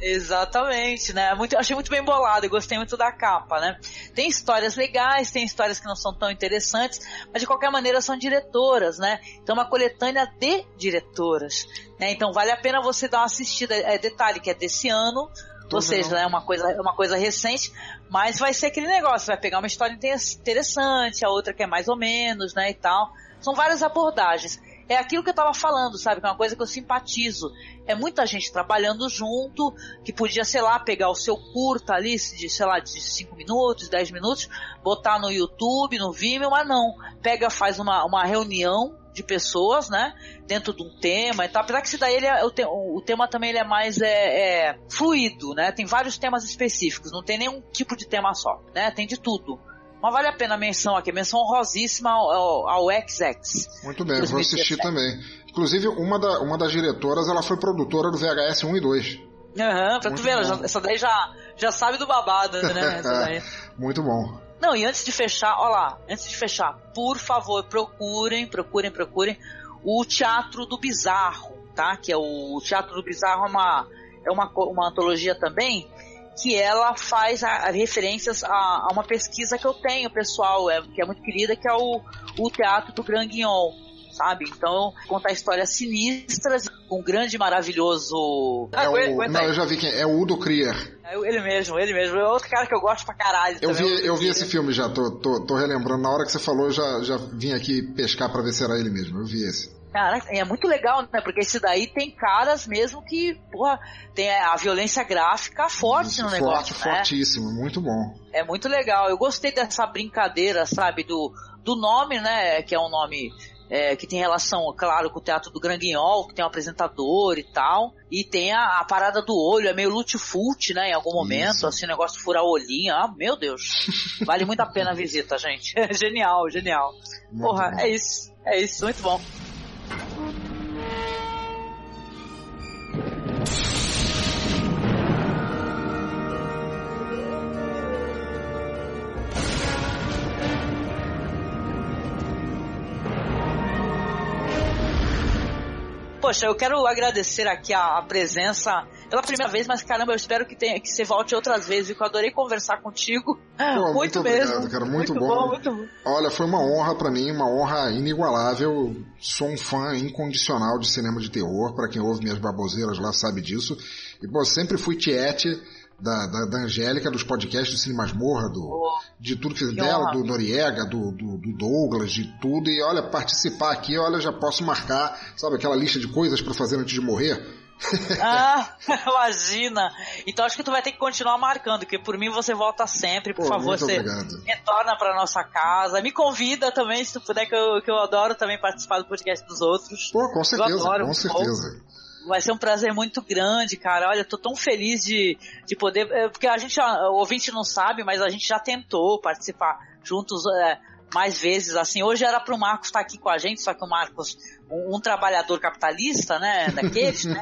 Exatamente, né? Muito, achei muito bem bolado e gostei muito da capa, né? Tem histórias legais, tem histórias que não são tão interessantes, mas de qualquer maneira são diretoras, né? Então é uma coletânea de diretoras, né? Então vale a pena você dar uma assistida. É detalhe que é desse ano, ou seja, vendo. é uma coisa, é uma coisa recente, mas vai ser aquele negócio, vai pegar uma história inter- interessante, a outra que é mais ou menos, né, e tal. São várias abordagens. É aquilo que eu tava falando, sabe? Que é uma coisa que eu simpatizo. É muita gente trabalhando junto, que podia, sei lá, pegar o seu curta ali, de, sei lá, de 5 minutos, 10 minutos, botar no YouTube, no Vimeo, mas não. Pega, faz uma, uma reunião de pessoas, né? Dentro de um tema e tal. Apesar que esse daí ele é, o, te- o tema também ele é mais é, é, fluido, né? Tem vários temas específicos, não tem nenhum tipo de tema só, né? Tem de tudo. Mas vale a pena a menção aqui, menção honrosíssima ao, ao, ao XX. Muito bem, vou 2017. assistir também. Inclusive, uma, da, uma das diretoras, ela foi produtora do VHS 1 e 2. Aham, pra tu Muito ver, essa daí já, já sabe do babado, né? <laughs> Muito bom. Não, e antes de fechar, ó lá, antes de fechar, por favor, procurem, procurem, procurem o Teatro do Bizarro, tá? Que é o, o Teatro do Bizarro é uma, é uma, uma antologia também que ela faz a, a referências a, a, uma pesquisa que eu tenho, pessoal, é, que é muito querida, que é o, o Teatro do Grand Guignol, sabe? Então, contar histórias sinistras com um grande maravilhoso... É o, não, eu já vi quem é, é o Udo Krier. É ele mesmo, ele mesmo. É outro cara que eu gosto pra caralho. Eu vi, eu vi esse filme já, tô, tô, tô relembrando. Na hora que você falou, eu já, já vim aqui pescar pra ver se era ele mesmo. Eu vi esse. Cara, é muito legal, né? Porque esse daí tem caras mesmo que, porra, tem a violência gráfica forte Isso, no negócio. Forte, né? fortíssimo, muito bom. É muito legal. Eu gostei dessa brincadeira, sabe, do, do nome, né? Que é um nome é, que tem relação, claro, com o Teatro do Granguinhol, que tem um apresentador e tal. E tem a, a parada do olho, é meio lute-fute, né? Em algum momento, Isso. assim, negócio de furar o olhinho. Ah, meu Deus. <laughs> Vale muito a pena a visita, gente. <laughs> genial, genial. Muito Porra, bom. é isso. É isso, muito bom. Poxa, eu quero agradecer aqui a, a, presença pela primeira vez, mas caramba, eu espero que, tenha, que você volte outras vezes, que eu adorei conversar contigo. Pô, <laughs> muito, muito obrigado, mesmo. cara, muito, muito bom. bom. Muito bom. Olha, foi uma honra para mim, uma honra inigualável. Sou um fã incondicional de cinema de terror, para quem ouve minhas baboseiras lá sabe disso. E, pô, sempre fui tiete da, da, da Angélica, dos podcasts do Cine Masmorra, do, oh, de tudo que, que dela, honra. do Noriega, do, do, do, Douglas, de tudo. E olha, participar aqui, olha, já posso marcar, sabe, aquela lista de coisas para fazer antes de morrer. <laughs> ah, <laughs> imagina! Então acho que tu vai ter que continuar marcando, que por mim você volta sempre, por Pô, favor, você obrigado. retorna pra nossa casa. Me convida também, se tu puder, que eu, que eu adoro também participar do podcast dos outros. Pô, com certeza, com certeza. Vai ser um prazer muito grande, cara. Olha, tô tão feliz de, de poder. É, porque a gente, o ouvinte não sabe, mas a gente já tentou participar juntos é, mais vezes. Assim, hoje era pro Marcos estar aqui com a gente, só que o Marcos, um, um trabalhador capitalista, né? Daqueles, né?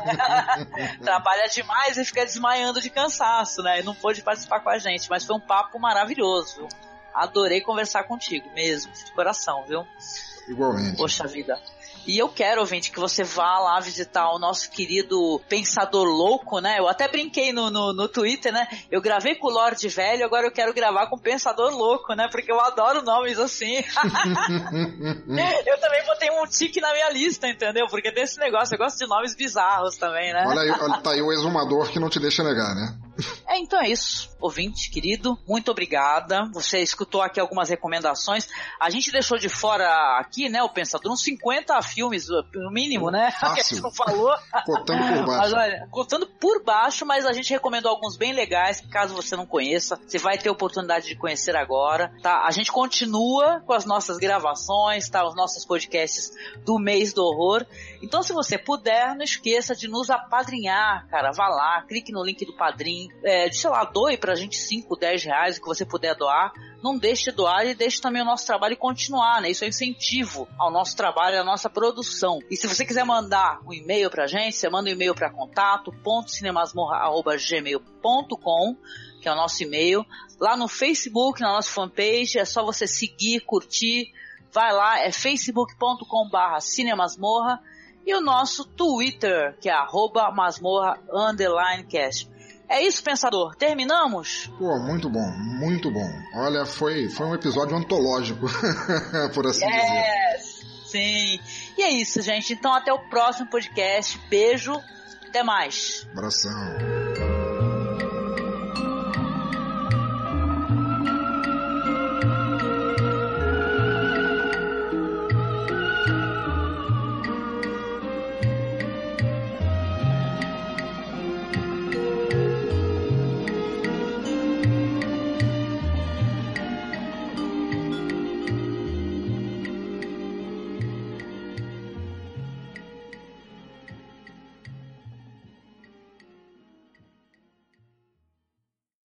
<laughs> Trabalha demais e fica desmaiando de cansaço, né? E não pôde participar com a gente. Mas foi um papo maravilhoso. Adorei conversar contigo mesmo, de coração, viu? Igualmente. Poxa vida. E eu quero, ouvinte, que você vá lá visitar o nosso querido Pensador Louco, né? Eu até brinquei no, no, no Twitter, né? Eu gravei com o Lorde Velho, agora eu quero gravar com o Pensador Louco, né? Porque eu adoro nomes assim. <laughs> eu também botei um tique na minha lista, entendeu? Porque tem esse negócio, eu gosto de nomes bizarros também, né? Olha aí, olha, tá aí o exumador que não te deixa negar, né? É, então é isso, ouvinte querido. Muito obrigada. Você escutou aqui algumas recomendações. A gente deixou de fora aqui, né, o Pensador, uns 50 filmes, no mínimo, né? Fácil. <laughs> Que a gente não falou. Contando por baixo. Mas, olha, contando por baixo, mas a gente recomendou alguns bem legais, caso você não conheça. Você vai ter oportunidade de conhecer agora, tá? A gente continua com as nossas gravações, tá? Os nossos podcasts do mês do horror. Então, se você puder, não esqueça de nos apadrinhar, cara. Vá lá, clique no link do padrinho é, sei lá, doe pra gente 5, 10 reais, o que você puder doar. Não deixe de doar e deixe também o nosso trabalho continuar, né? Isso é incentivo ao nosso trabalho, à nossa produção. E se você quiser mandar um e-mail pra gente, você manda um e-mail para contato.cinemasmorra.gmail.com que é o nosso e-mail. Lá no Facebook, na nossa fanpage, é só você seguir, curtir. Vai lá, é facebook.com barra cinemasmorra e o nosso Twitter, que é arroba masmorra underline cast. É isso, pensador. Terminamos? Pô, muito bom, muito bom. Olha, foi, foi um episódio antológico, <laughs> por assim yes, dizer. Sim. E é isso, gente. Então até o próximo podcast. Beijo. Até mais. Abração.